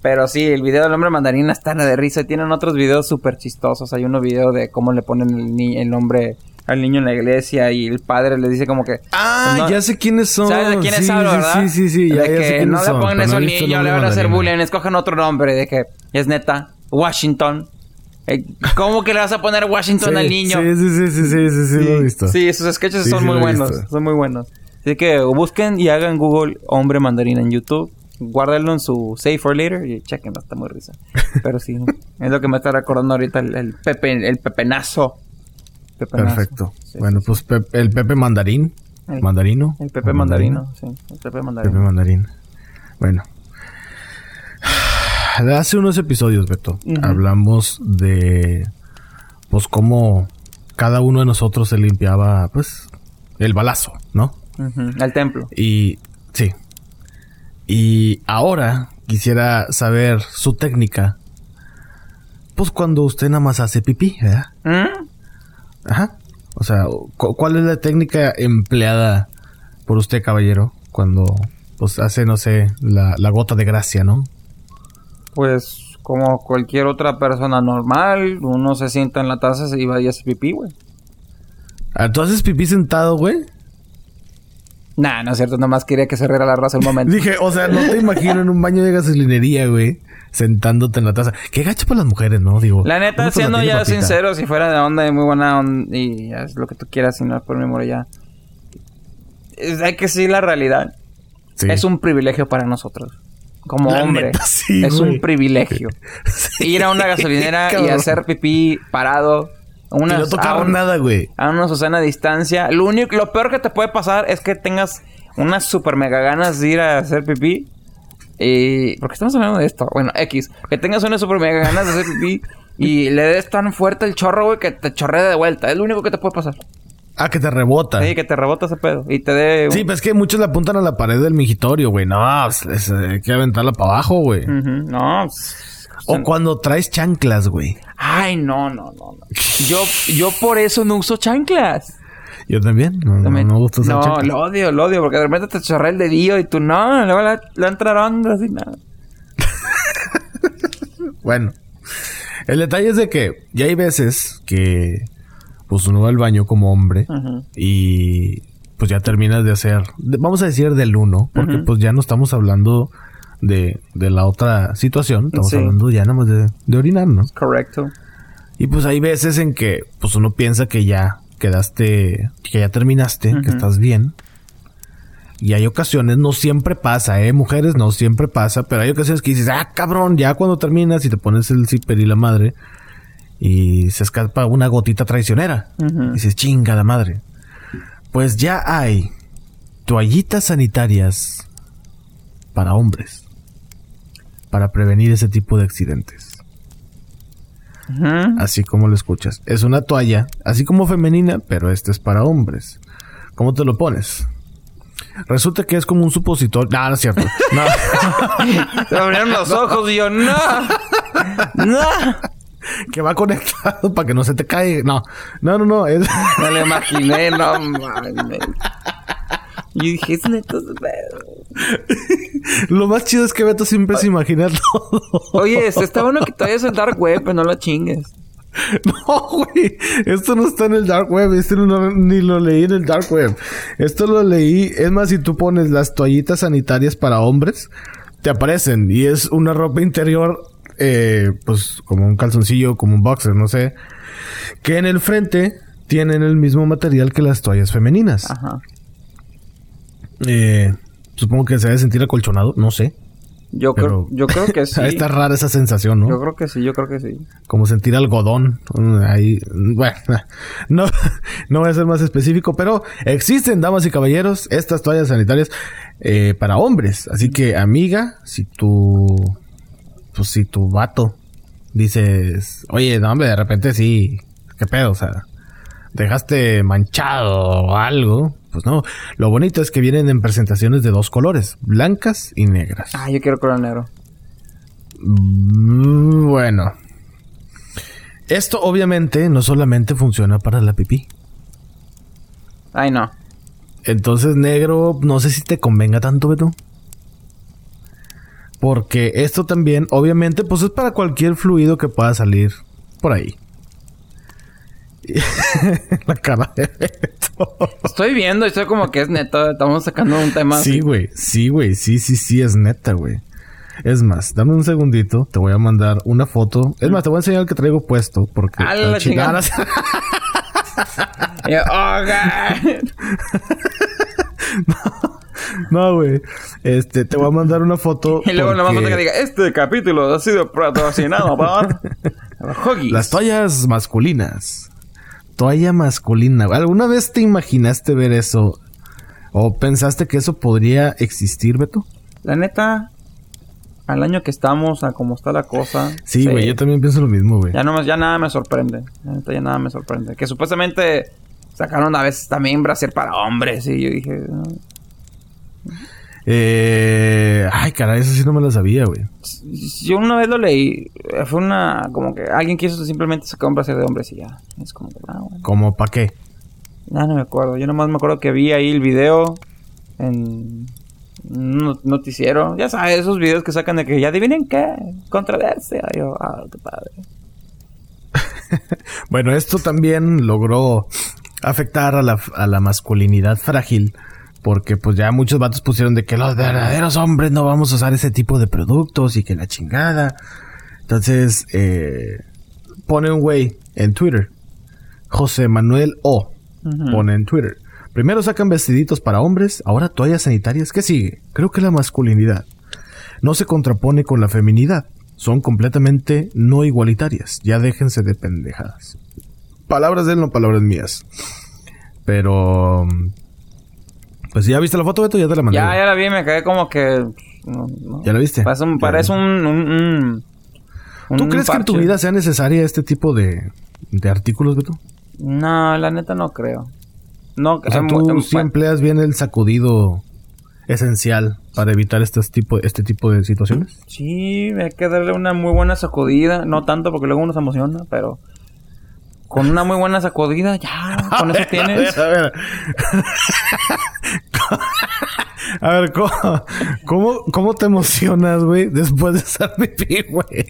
Pero sí, el video del hombre mandarina está de risa. Tienen otros videos súper chistosos. Hay uno video de cómo le ponen el, el nombre al niño en la iglesia y el padre le dice como que... Ah, ya sé quiénes son. ¿Sabes de quiénes hablo, verdad? Sí, sí, sí. Ya, de que no le pongan eso al niño, le van a hacer bullying. Escogen otro nombre. De que es neta. Washington. Eh, ¿Cómo que le vas a poner Washington al niño? Sí, sí, sí, sí, sí, sí, sí, lo he visto. Sí, esos sketches son muy buenos. Son muy buenos. Así que busquen y hagan Google Hombre Mandarín en YouTube. Guárdenlo en su Save for Later y chequenlo, está muy risa. Pero sí, es lo que me está recordando ahorita el, Pepe, el pepenazo. Perfecto. bueno, pues el Pepe Mandarín. mandarino. El Pepe Mandarino, sí. El Pepe Mandarino. Pepe Mandarín. Bueno. Hace unos episodios, Beto, hablamos de pues cómo cada uno de nosotros se limpiaba, pues, el balazo, ¿no? Al templo. Y sí. Y ahora quisiera saber su técnica. Pues cuando usted nada más hace pipí, ¿verdad? ¿Mm? Ajá. O sea, cu- ¿cuál es la técnica empleada por usted, caballero, cuando pues hace, no sé, la, la gota de gracia, ¿no? Pues como cualquier otra persona normal, uno se sienta en la taza y va y hace pipí, güey. Ah, ¿Tú haces pipí sentado, güey? Nah, no es cierto, nomás quería que se riera la raza un momento. Dije, o sea, no te imagino en un baño de gasolinería, güey, sentándote en la taza. Qué gacho para las mujeres, ¿no? Digo. La neta, siendo ya papita. sincero, si fuera de onda y muy buena onda y haz lo que tú quieras, si no es por mi amor ya. Es- hay que decir la realidad. Sí. Es un privilegio para nosotros. Como La hombre. neta, sí, es güey. un privilegio. Sí, Ir a una gasolinera y hacer pipí parado. Y no tocar a un- nada, güey. a una Susana distancia. Lo único, lo peor que te puede pasar es que tengas unas super mega ganas de ir a hacer pipí. Y. ¿Por qué estamos hablando de esto? Bueno, X. Que tengas unas super mega ganas de hacer pipí. Y le des tan fuerte el chorro, güey, que te chorree de vuelta. Es lo único que te puede pasar. Ah, que te rebota. Sí, que te rebota ese pedo. Y te dé. Sí, pues es que muchos le apuntan a la pared del migitorio, güey. No, pues, es- hay que aventarla para abajo, güey. Ujú, No. O cuando traes chanclas, güey. Ay, no, no, no. no. Yo, yo por eso no uso chanclas. Yo también. No, no, no gusta usar No, lo odio, lo odio, porque de repente te chorrea el dedillo y tú no, luego le, le entran hongos y nada. Bueno, el detalle es de que ya hay veces que pues uno va al baño como hombre y pues ya terminas de hacer, vamos a decir del uno, porque pues ya no estamos hablando de, de la otra situación, estamos Sí. hablando ya nada más de, de orinar, ¿no? Correcto. Y pues hay veces en que pues uno piensa que ya quedaste, que ya terminaste, que estás bien. Y hay ocasiones, no siempre pasa, ¿eh? Mujeres no siempre pasa, pero hay ocasiones que dices, ah, cabrón, ya cuando terminas y te pones el zipper y la madre y se escapa una gotita traicionera. Y dices, chinga la madre. Pues ya hay toallitas sanitarias para hombres. Para prevenir ese tipo de accidentes. Así como lo escuchas. Es una toalla, así como femenina, pero este es para hombres. ¿Cómo te lo pones? Resulta que es como un supositorio. No, no es cierto. No. Se abrieron los ojos y yo, no. No. que va conectado para que no se te caiga. No, no, no, no. Es... Me lo imaginé, no mames. Y dije, es neto lo más chido es que Beto siempre se imagina todo. Oye, está bueno que te vayas al dark web, pero no lo chingues. No, güey. Esto no está en el dark web. Esto no, ni lo leí en el dark web. Esto lo leí. Es más, si tú pones las toallitas sanitarias para hombres, te aparecen. Y es una ropa interior, eh, pues como un calzoncillo, como un boxer, no sé. Que en el frente tienen el mismo material que las toallas femeninas. Ajá. Eh, supongo que se debe sentir acolchonado, no sé. Yo creo, yo creo que sí. Está rara esa sensación, ¿no? Yo creo que sí, yo creo que sí. como sentir algodón. Mm, Ahí, mm, bueno, no, no voy a ser más específico, pero existen, damas y caballeros, estas toallas sanitarias eh, para hombres. Así que, amiga, si tu, pues si tu vato dices, oye, no, hombre, de repente sí, qué pedo, o sea, dejaste manchado o algo. Pues no, lo bonito es que vienen en presentaciones de dos colores, blancas y negras. Ah, yo quiero color negro. Mm, Bueno. Esto obviamente no solamente funciona para la pipí. Ay, no. Entonces negro no sé si te convenga tanto, Beto. Porque esto también, obviamente, pues es para cualquier fluido que pueda salir por ahí. la cara de Beto. Estoy viendo y estoy como que es neto. Estamos sacando un tema. Sí, güey. Sí, güey. Sí, sí, sí, es neta, güey. Es más, dame un segundito. Te voy a mandar una foto. Es más, te voy a enseñar el que traigo puesto. Porque... A la chingada. Oh, God. No, güey. Este, te voy a mandar una foto. Y luego porque falta que diga, este capítulo ha sido patrocinado por Huggies. Las toallas masculinas. Toalla masculina. ¿Alguna vez te imaginaste ver eso? ¿O pensaste que eso podría existir, Beto? La neta, al año que estamos, a cómo está la cosa. Sí, güey, yo también pienso lo mismo, güey. Ya, no, ya nada me sorprende. La neta, ya nada me sorprende. Que supuestamente sacaron a veces también brasier para hombres. Y yo dije. "No". Eh, ay, caray, eso sí no me lo sabía, güey. Yo una vez lo leí. Fue una. Como que alguien quiso simplemente sacar un brasier de hombres y ya. Es como que. Ah, bueno. ¿Cómo pa' qué? Ya no me acuerdo. Yo nomás me acuerdo que vi ahí el video en un no- noticiero. Ya sabes, esos videos que sacan de que ya adivinen qué, controversia. Yo, ah, qué padre. Bueno, esto también logró afectar a la, a la masculinidad frágil. Porque pues ya muchos vatos pusieron de que los verdaderos hombres no vamos a usar ese tipo de productos y que la chingada. Entonces, eh, pone un güey en Twitter. José Manuel O. Pone en Twitter. Primero sacan vestiditos para hombres, ahora toallas sanitarias. ¿Qué sigue? Creo que la masculinidad no se contrapone con la feminidad. Son completamente no igualitarias. Ya déjense de pendejadas. Palabras de él, no palabras mías. Pero... Pues ya viste la foto, Beto, ya te la mandé. Ya, ya la vi, me quedé como que. no. ¿Ya la viste? Parece un. Parece un, un- un- ¿Tú crees que en tu vida sea necesaria este tipo de, de artículos, Beto? No, la neta no creo. No, O sea, em- tú em- sí empleas bien el sacudido esencial para evitar este tipo, este tipo de situaciones. Sí, hay que darle una muy buena sacudida. No tanto porque luego uno se emociona, pero con una muy buena sacudida, ya, con eso tienes. A ver, a ver. ¿cómo, cómo, cómo te emocionas, güey, después de hacer pipí, güey?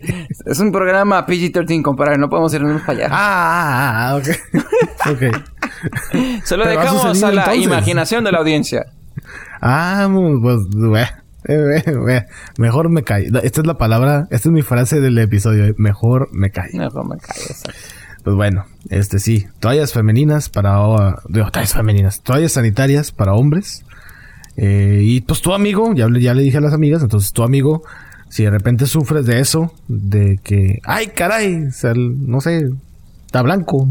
Es un programa PG-13, compadre, no podemos irnos para allá. Ah, ah, ah, ok. ok. Se lo dejamos a la entonces. imaginación de la audiencia. Ah, pues, güey. Mejor me callo. Esta es la palabra, esta es mi frase del episodio. Mejor me callo. Mejor me callo, exacto. Pues bueno, este sí, toallas femeninas para digo, toallas femeninas, toallas sanitarias para hombres. Eh, y pues tu amigo, ya, le- ya le dije a las amigas, entonces tu amigo, si de repente sufres de eso, de que, ay caray, o sea, no sé, está blanco.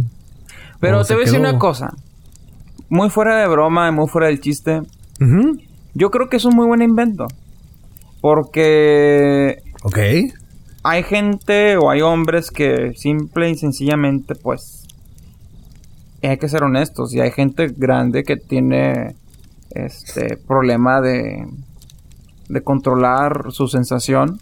Pero te voy a decir una cosa. Muy fuera de broma, muy fuera del chiste. Yo creo que es un muy buen invento. Porque Ok. Hay gente o hay hombres que simple y sencillamente, pues, hay que ser honestos. Y hay gente grande que tiene este problema de, de controlar su sensación.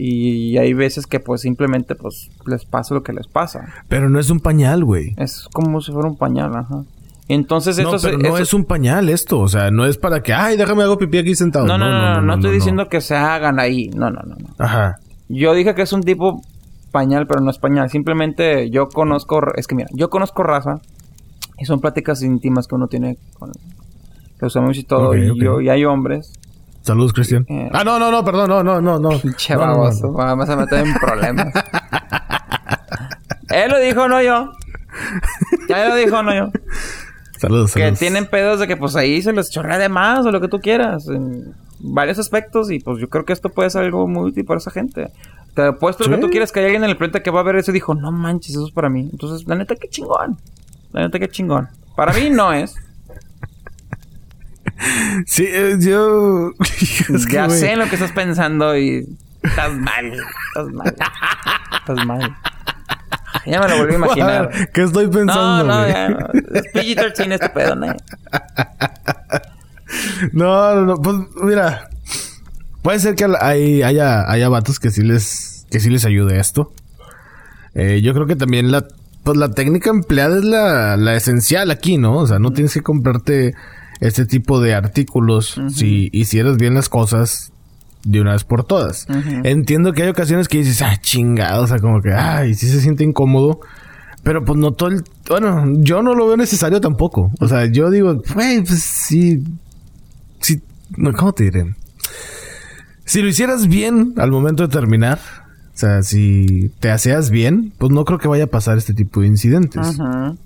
Y hay veces que, pues, simplemente, pues, les pasa lo que les pasa. Pero no es un pañal, güey. Es como si fuera un pañal, ajá. Entonces, No, esto pero no esto- es un pañal esto, o sea, no es para que, ay, déjame hago pipí aquí sentado. No, no, no, no, no, estoy diciendo que se hagan ahí. No, no, no, no. Ajá. Yo dije que es un tipo pañal, pero no es pañal. Simplemente yo conozco, es que mira, yo conozco raza y son pláticas íntimas que uno tiene con los amigos y todo. Y, ok. yo, y hay hombres. Saludos, Cristian. Eh. Ah, no, no, no, perdón, no, no, no, no. Pinche No, no, no, baboso, no. Vamos a meter en problemas. Él lo dijo, no yo. Ya lo dijo, no yo. Saludos, Que saludos. tienen pedos de que pues ahí se les chorrea de más o lo que tú quieras. En varios aspectos. Y pues yo creo que esto puede ser algo muy útil para esa gente. Te apuesto lo que Sí. tú quieres que hay alguien en el planeta que va a ver eso y dijo, no manches, eso es para mí. Entonces, la neta, qué chingón. La neta, qué chingón. Para mí no es. Sí, eh, yo. es que, ya sé lo que estás pensando y estás mal. Estás mal. Estás mal. Ya me lo volví a imaginar. ¿Qué estoy No, pensando? no, güey? ya. no. Es PG-13 este pedo, ¿no? No, no, no, pues mira. Puede ser que hay, haya, haya vatos que sí les, que sí les ayude esto. Eh, yo creo que también la, pues la técnica empleada es la, la esencial aquí, ¿no? O sea, no tienes que comprarte este tipo de artículos si hicieras bien las cosas de una vez por todas. Entiendo que hay ocasiones que dices, ah, chingado, o sea, como que, ay, sí se siente incómodo. Pero pues no todo el... Bueno, yo no lo veo necesario tampoco. O sea, yo digo, güey, pues sí... no, ¿Cómo te diré? Si lo hicieras bien al momento de terminar, o sea, si te aseas bien, pues no creo que vaya a pasar este tipo de incidentes.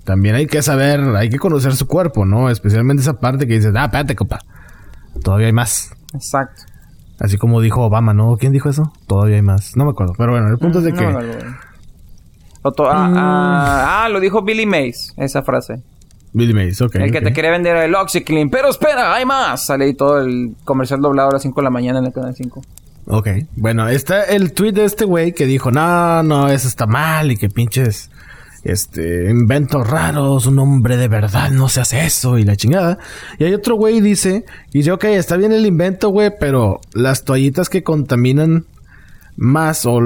También hay que saber, hay que conocer su cuerpo, ¿no? Especialmente esa parte que dices, ah, espérate, compa. Todavía hay más. Exacto. Así como dijo Obama, ¿no? ¿Quién dijo eso? Todavía hay más. No me acuerdo. Pero bueno, el punto es de No que... ah, ah, ah, lo dijo Billy Mays, esa frase. Billy Mays, ok. El que te quería vender el OxyClean. Pero espera, hay más. Sale ahí todo el comercial doblado a las 5 de la mañana en el canal 5. Ok. Bueno, está el tweet de este güey que dijo, no, no, eso está mal y que pinches, este, inventos raros, un hombre de verdad no se hace eso y la chingada. Y hay otro güey dice, y dice, ok, está bien el invento, güey, pero las toallitas que contaminan más o...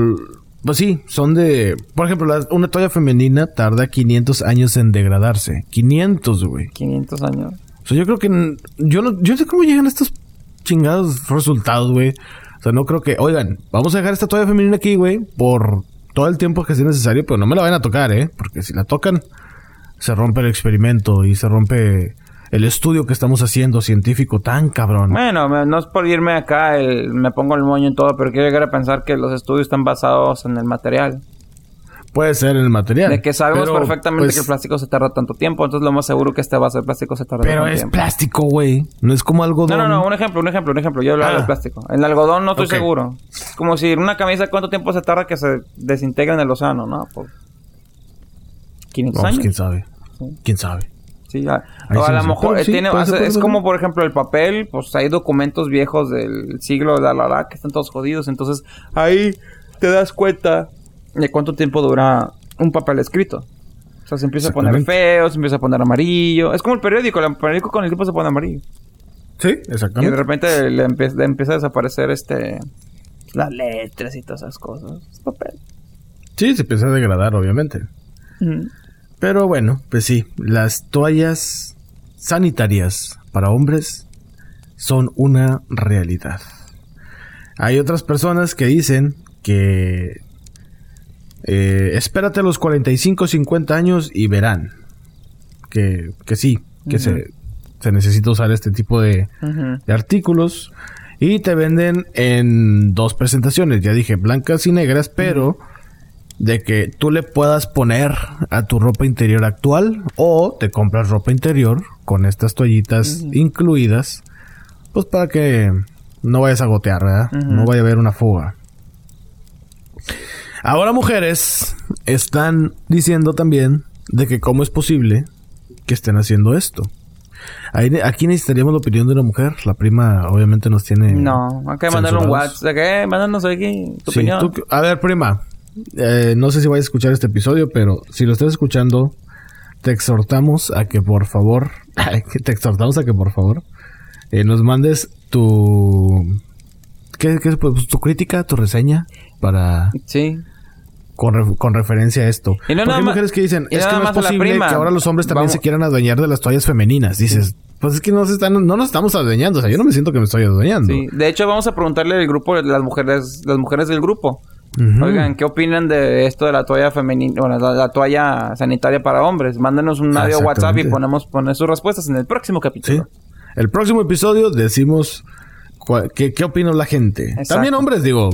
Pues sí, son de... Por ejemplo, la- una toalla femenina tarda 500 años en degradarse. 500, güey. 500 años. O sea, yo creo que... Yo no, yo no sé cómo llegan estos chingados resultados, güey. O sea, no creo que... Oigan, vamos a dejar esta toalla femenina aquí, güey. Por todo el tiempo que sea necesario. Pero no me la vayan a tocar, ¿eh? Porque si la tocan... Se rompe el experimento y se rompe el estudio que estamos haciendo científico tan cabrón. Bueno, no es por irme acá, el- me pongo el moño en todo, pero quiero llegar a pensar que los estudios están basados en el material. Puede ser el material. De que sabemos pero, perfectamente pues, que el plástico se tarda tanto tiempo, entonces lo más seguro que este base de plástico se tarda Pero tanto es tiempo. plástico, güey. No es como algo No, no, no, un ejemplo, un ejemplo, un ejemplo. Yo hablo Ah. del plástico. En el algodón no estoy seguro. Es como si una camisa, ¿cuánto tiempo se tarda que se desintegre en el océano, no? Por 500 Vamos, años. quién sabe. Sí. ¿Quién sabe? Sí, a, o a lo mejor eh, sí, tiene, es como por ejemplo el papel, pues hay documentos viejos del siglo de la, la, que están todos jodidos, entonces ahí te das cuenta de cuánto tiempo dura un papel escrito. O sea, se empieza a poner Exactamente. feo, se empieza a poner amarillo. Es como el periódico, el periódico con el tiempo se pone amarillo. Sí, Y de exactamente. repente le, empie- le empieza a desaparecer este las letras y todas esas cosas. Es papel. Sí, se empieza a degradar, obviamente. Pero bueno, pues sí, las toallas sanitarias para hombres son una realidad. Hay otras personas que dicen que eh, espérate a los 45, 50 años y verán que, que sí, que se, se necesita usar este tipo de, de artículos y te venden en dos presentaciones, ya dije, blancas y negras, pero de que tú le puedas poner a tu ropa interior actual o te compras ropa interior con estas toallitas incluidas, pues para que no vayas a gotear, ¿verdad? No vaya a haber una fuga. Ahora mujeres están diciendo también de que cómo es posible que estén haciendo esto. Ahí aquí necesitaríamos la opinión de una mujer. La prima obviamente nos tiene... No, hay que mandarle un. WhatsApp. ¿De qué? Mándanos aquí tu Sí, opinión. tú a ver, prima. Eh, no sé si vayas a escuchar este episodio, pero si lo estás escuchando, te exhortamos a que por favor, te exhortamos a que por favor eh, nos mandes tu, ¿qué, qué es? Pues, tu crítica, tu reseña para Sí. con, re- con referencia a esto. Y no Porque hay mujeres que dicen, es no que no es posible que ahora los hombres también Vamos- se quieran adueñar de las toallas femeninas. Dices, pues es que no, se están, no nos estamos adueñando. O sea, yo no me siento que me estoy adueñando. Sí. De hecho, vamos a preguntarle al grupo, las mujeres, las mujeres del grupo. Oigan, ¿qué opinan de esto de la toalla femenina, bueno, la, la toalla sanitaria para hombres? Mándenos un audio WhatsApp y ponemos poner sus respuestas en el próximo Sí. capítulo. El próximo episodio decimos qué, qué opina la gente. Exacto. También hombres, digo.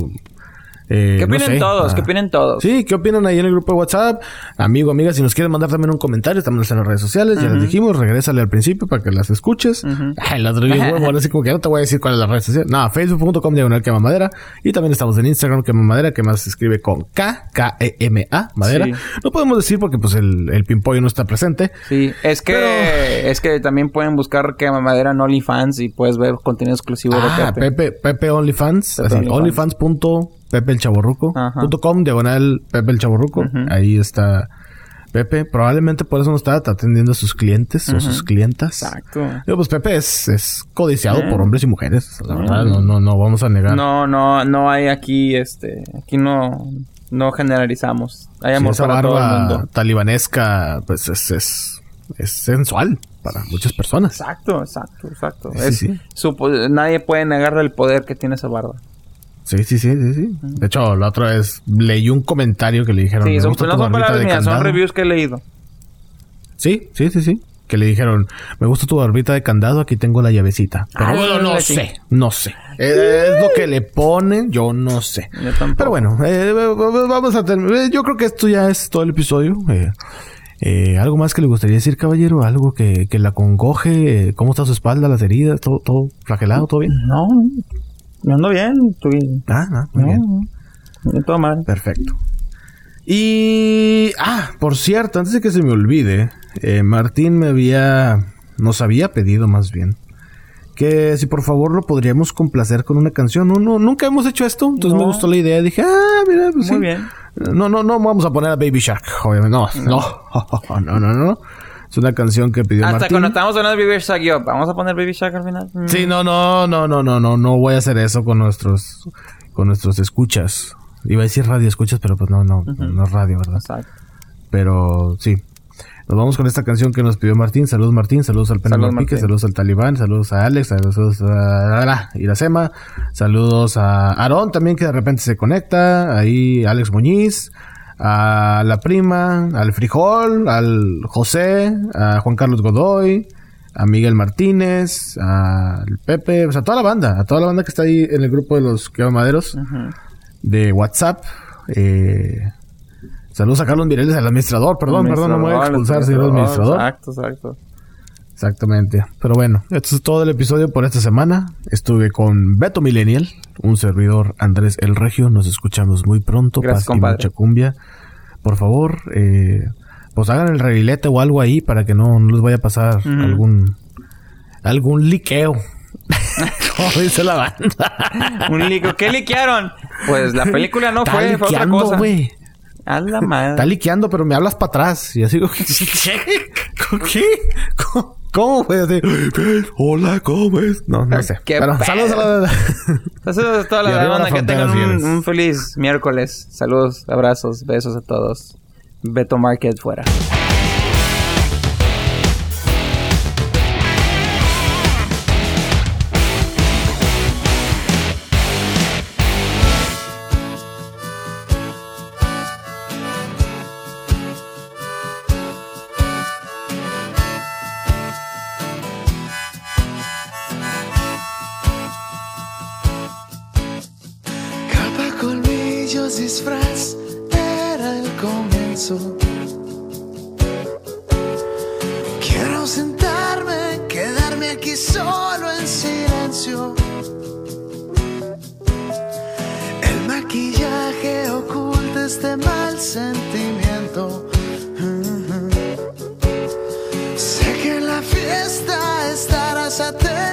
Eh, ¿Qué no opinan sé, todos? ah, ¿Qué opinan todos? Sí, ¿qué opinan ahí en el grupo de WhatsApp? Amigo, amiga, si nos quieren mandar también un comentario, también en las redes sociales, ya les dijimos, regrésale al principio para que las escuches. Ujú. Ay, el otro día, bueno, así como que ya no te voy a decir cuál es la red social. No, facebook.com diagonal quema madera. Y también estamos en Instagram quema madera, que más se escribe con K, K-E-M-A, madera. Sí. No podemos decir porque pues el, el pimpollo no está presente. Sí, es que Pero- es que también pueden buscar que Mamadera en OnlyFans y puedes ver contenido exclusivo Ah, de Pepe. Pepe, Pepe OnlyFans, Pepe así, OnlyFans. OnlyFans.pepe el diagonal Pepe el chaborruco. Ahí está Pepe. Probablemente por eso no está atendiendo a sus clientes o sus clientas. Exacto. Digo, pues Pepe es, es codiciado Eh. por hombres y mujeres. La verdad, no, no, no vamos a negar. No, no, no hay aquí, este, aquí no, no generalizamos. Hay Sí, amor esa para todo el barba mundo. talibanesca, pues es, es, es sensual para muchas personas. Exacto, exacto, exacto. Sí, Es- sí. su po- nadie puede negarle el poder que tiene esa barba. Sí, sí, sí, sí, sí. De hecho, la otra vez leí un comentario que le dijeron. Sí, "Me son, no son palabras de mías, son candado". reviews que he leído. Sí, sí, sí, sí. Que le dijeron, me gusta tu barbita de candado, aquí tengo la llavecita. Pero Ah, bueno, no sí. sé, no sé. Eh, es lo que le ponen, yo no sé. Yo. Pero bueno, eh, vamos a terminar. Yo creo que esto ya es todo el episodio. Eh, eh, ¿Algo más que le gustaría decir, caballero? ¿Algo que, que la congoje? Eh, ¿Cómo está su espalda, las heridas? ¿Todo, todo flagelado? ¿Todo bien? No, yo ando bien, estoy... Ah, ah, muy bien. No, todo mal. Perfecto. Y... Ah, por cierto, antes de que se me olvide, eh, Martín me había, nos había pedido más bien, que si por favor lo podríamos complacer con una canción. No, no, nunca hemos hecho esto, entonces me No. gustó la idea. Dije, ah, mira, pues Muy sí. bien. No, no, no vamos a poner a Baby Shark, obviamente. No, no, no, no, no. Es una canción que pidió Hasta Martín. cuando estábamos hablando de Baby Shark, yo, ¿vamos a poner Baby Shark al final? Mm. Sí, no, no, no, no, no, no, no voy a hacer eso con nuestros, con nuestros escuchas. Iba a decir radio escuchas, pero pues no, no, no es radio, ¿verdad? Exacto. Pero sí. Nos vamos con esta canción que nos pidió Martín. Saludos Martín, saludos al Pena Saludos, Marpique, Martín. saludos al Talibán, saludos a Alex, saludos a Iracema, saludos a Aarón también que de repente se conecta, ahí Alex Muñiz, a la prima, al Frijol, al José, a Juan Carlos Godoy, a Miguel Martínez, al Pepe, pues a toda la banda, a toda la banda que está ahí en el grupo de los Maderos Ujú. de WhatsApp. Eh, saludos a Carlos Mireles, al administrador. Perdón, perdón, no me voy a expulsar, señor administrador. Exacto, exacto. Exactamente. Pero bueno, esto es todo el episodio por esta semana. Estuve con Beto Millennial, un servidor Andrés El Regio. Nos escuchamos muy pronto. Gracias, compadre. mucha cumbia. Por favor, eh, pues hagan el reguilete o algo ahí para que no, no les vaya a pasar algún algún liqueo. Como dice la banda. Un lico. ¿Qué liquearon? Pues la película no Está fue, fue otra liqueando, cosa. güey. A la madre. Está liqueando, pero me hablas para atrás. Y así, ¿qué? ¿Con qué? ¿Cómo, cómo güey? Así, Hola, ¿cómo es? No, no sé. Pero saludos a la... Saludos a toda la banda que tengan un feliz miércoles. Saludos, abrazos, besos a todos. Beto Market fuera. Quiero ausentarme, quedarme aquí solo en silencio. El maquillaje oculta este mal sentimiento. Sé que en la fiesta estarás atenta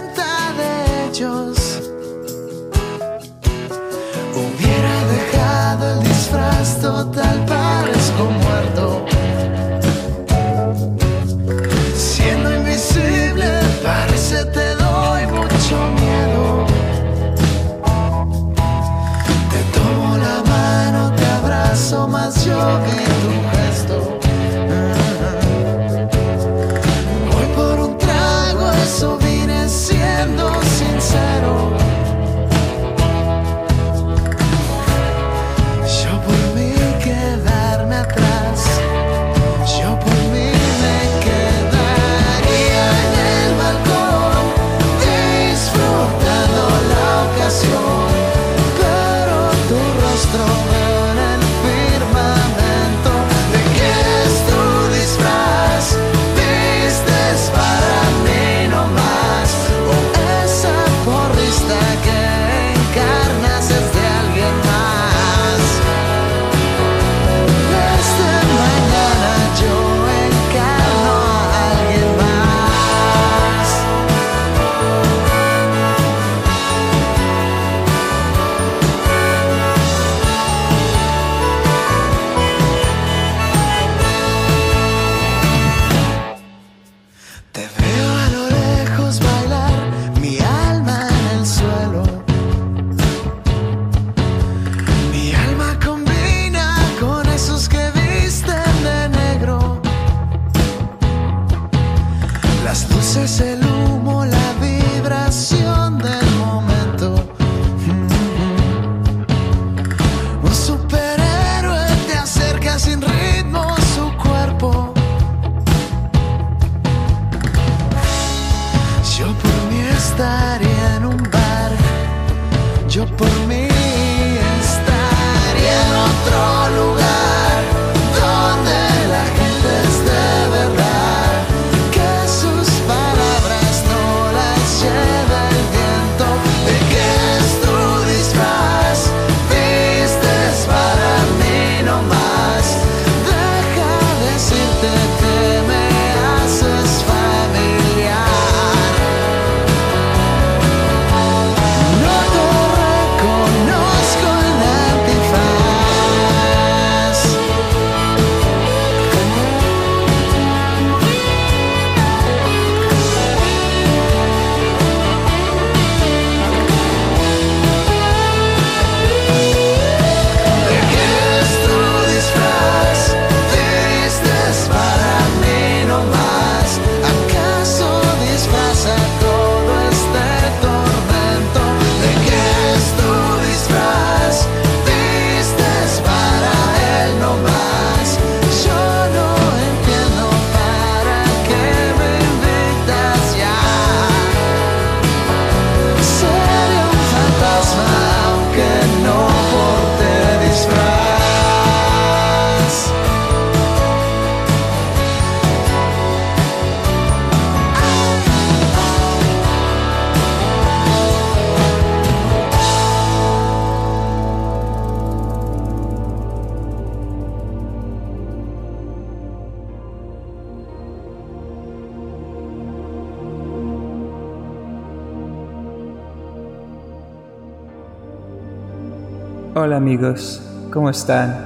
¿cómo están?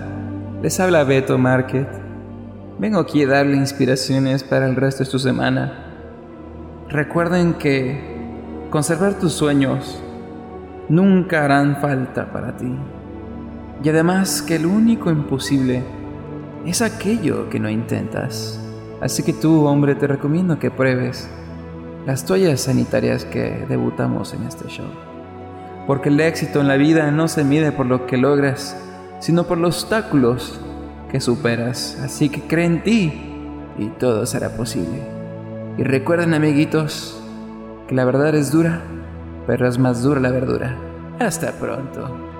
Les habla Beto Market. Vengo aquí a darle inspiraciones para el resto de su semana. Recuerden que conservar tus sueños nunca harán falta para ti. Y además que el único imposible es aquello que no intentas. Así que tú, hombre, te recomiendo que pruebes las toallas sanitarias que debutamos en este show. Porque el éxito en la vida no se mide por lo que logras, sino por los obstáculos que superas. Así que cree en ti y todo será posible. Y recuerden, amiguitos, que la verdad es dura, pero es más dura la verdura. Hasta pronto.